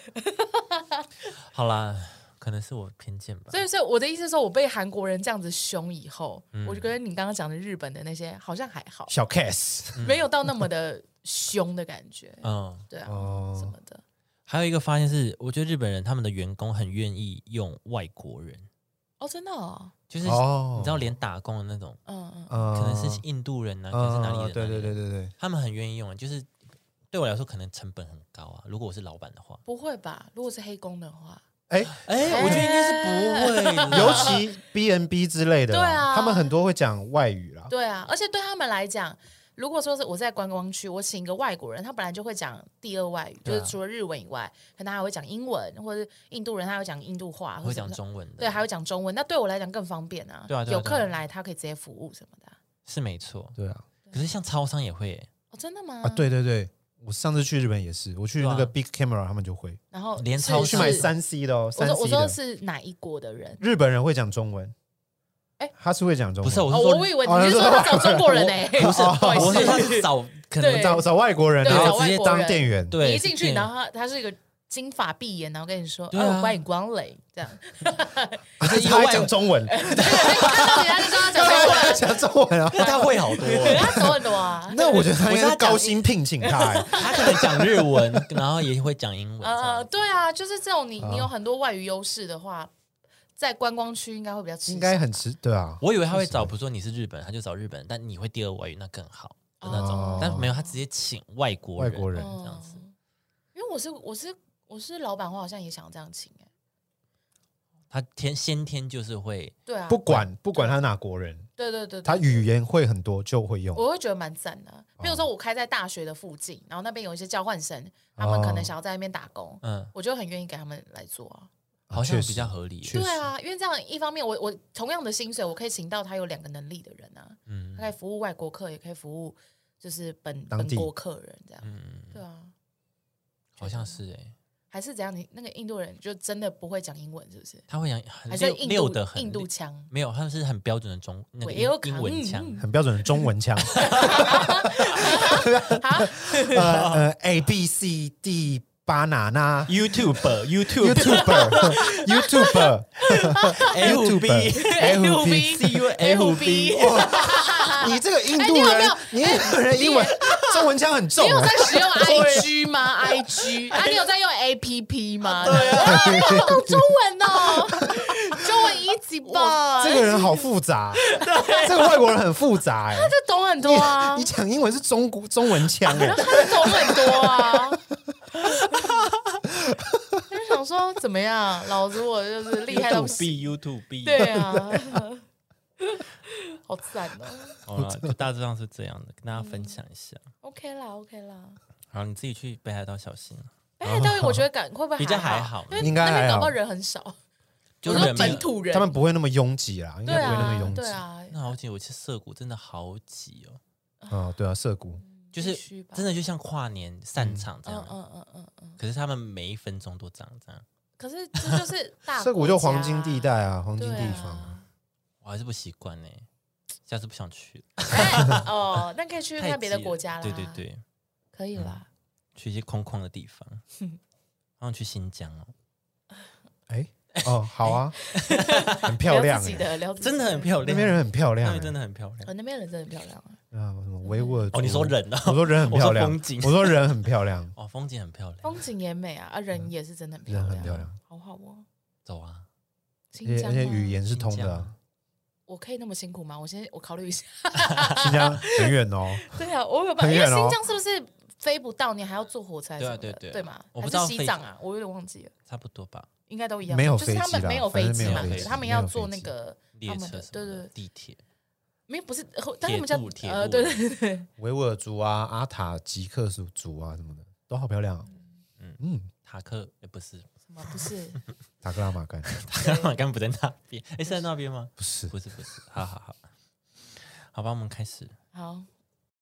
好啦，可能是我偏见吧所。以，所以我的意思是说，我被韩国人这样子凶以后，嗯我就跟你刚刚讲的日本的那些好像还好，小 case 没有到那么的凶的感觉，嗯，对啊，哦什么的。还有一个发现是，我觉得日本人他们的员工很愿意用外国人，哦，真的哦，就是哦你知道，连打工的那种，嗯嗯，呃可能是印度人啊，可能是哪里人，对对对对？对，他们很愿意用，就是对我来说可能成本很高啊。如果我是老板的话，不会吧？如果是黑工的话，哎，哎，我觉得应该是不会，尤其 B N B 之类的，对啊。他们很多会讲外语啦，对啊，而且对他们来讲，如果说是我在观光区，我请一个外国人，他本来就会讲第二外语，就是除了日文以外，可能他还会讲英文，或者是印度人他会讲印度话，或会讲中文的，对，还会讲中文。那对我来讲更方便啊。对啊有客人来，他可以直接服务什么的啊。是没错。对啊，可是像超商也会耶，哦，真的吗？啊，。对对对，我上次去日本也是，我去那个 Big Camera 他们就会，然后连超去买三 C 的哦，三我说我 C 说的，是哪一国的人？日本人会讲中文，哎。他是会讲中文，不是我哦，是说我以为哦你是说他找中国人呢？不是，不好意思。我是他是找可能找找外国人，然后直接当店员，对你一进去，然后他他是一个金发碧眼，然后跟你说：“对啊哦，欢迎光临。”这样，他还讲中文，看到你他就说他讲中文，讲中文啊。那他会好多。他懂很多啊。那我觉得他应高薪聘请他，哎 他可能讲日文，然后也会讲英文这呃，对啊，就是这种你啊你有很多外语优势的话，在观光区应该会比较吃香应该很吃，对啊。我以为他会找，比如说你是日本人，他就找日本人，但你会第二外语那更好的那哦种。但没有，他直接请外国人，外国人嗯这样子。因为我是我是我是老板我，好像也想这样请哎。他天先天就是会，对啊，不管不管他哪国人，对对对，对他语言会很多就会用。我会觉得蛮赞的。比如说我开在大学的附近，然后那边有一些交换生，他们可能想要在那边打工，嗯，我就很愿意给他们来做啊。好像比较合理。对啊，因为这样一方面我，我同样的薪水，我可以请到他有两个能力的人啊，嗯他可以服务外国客，也可以服务就是本本国客人这样。嗯，对啊，好像是哎，还是怎样？你那个印度人就真的不会讲英文，是不是？他会讲很还是溜印度的很印度腔？没有，他是很标准的中那个英我也有英文腔。嗯很标准的中文腔 好，呃呃，A B C D banana YouTuber YouTube YouTuber YouTuber F B F B C U F B，你这个印度人哎你人英文中文腔很重啊。你有在。使用 IG 吗？IG 啊，你有在用 APP 吗？对啊，懂中文哦，中文一级吧，这个人好复杂，这个外国人很复杂哎。他懂很多啊。你，讲英文是中国中文腔哎，他懂很多啊。我 就想说，怎么样？老子我就是厉害到不 YouTube 行。B YouTube 对啊，好赞哦。好了，就大致上是这样的，跟大家分享一下。OK 啦，OK 啦。好，你自己去北海道小心，北海道我觉得感会不会比较还好好？因为应该还好那边搞不好人很少，我说就人没有本土人，他们不会那么拥挤啦，应对该不会那么啊拥，挤对。啊，那好挤，我去涩谷真的好挤哦，哦，对啊，涩谷就是真的就像跨年散场这嗯样。嗯嗯嗯嗯。可是他们每一分钟都长这样，可是这就是 大这我就黄金地带啊，黄金地方。啊。我还是不习惯呢，下次不想去了。哎哦，那可以去太看别的国家啦。对对，对，可以啦。去一些空旷的地方，好想去新疆哦，哎，哦，好啊，很漂亮哎，真的很漂亮，那边人很漂亮哎，那边真的很漂亮。哦，那边人真的很漂亮啊。啊，什么维吾尔族。哦，你说人啊？我说人很我说漂亮，风景我说人很漂亮，哦，风景很漂亮。风景也美啊，啊，人也是真的很漂人亮，很漂亮，好好哦。走啊，而且而且新疆吗语言是通的啊，我可以那么辛苦吗？我先我考虑一下。新疆很远哦。对啊，我有办法，因为远哦新疆是不是飞不到，你还要坐火车什么的？对啊对对对嘛？我还是不知道飞西藏啊，我有点忘记了，差不多吧。应该都一样。没有就是他飞机啦们没有反正没有飞机嘛，他们要坐那个列他们的车什么的，对对对，地铁，没有不是，呃但他们叫铁路呃，对对对，维吾尔族啊、阿塔吉克族啊什么的，都好漂亮啊。嗯。嗯，塔克也不是，什么？不是？塔克拉玛干。塔克拉玛干不在那边，哎，是在那边吗？不是。不是不是，好好好，好吧，我们开始。好，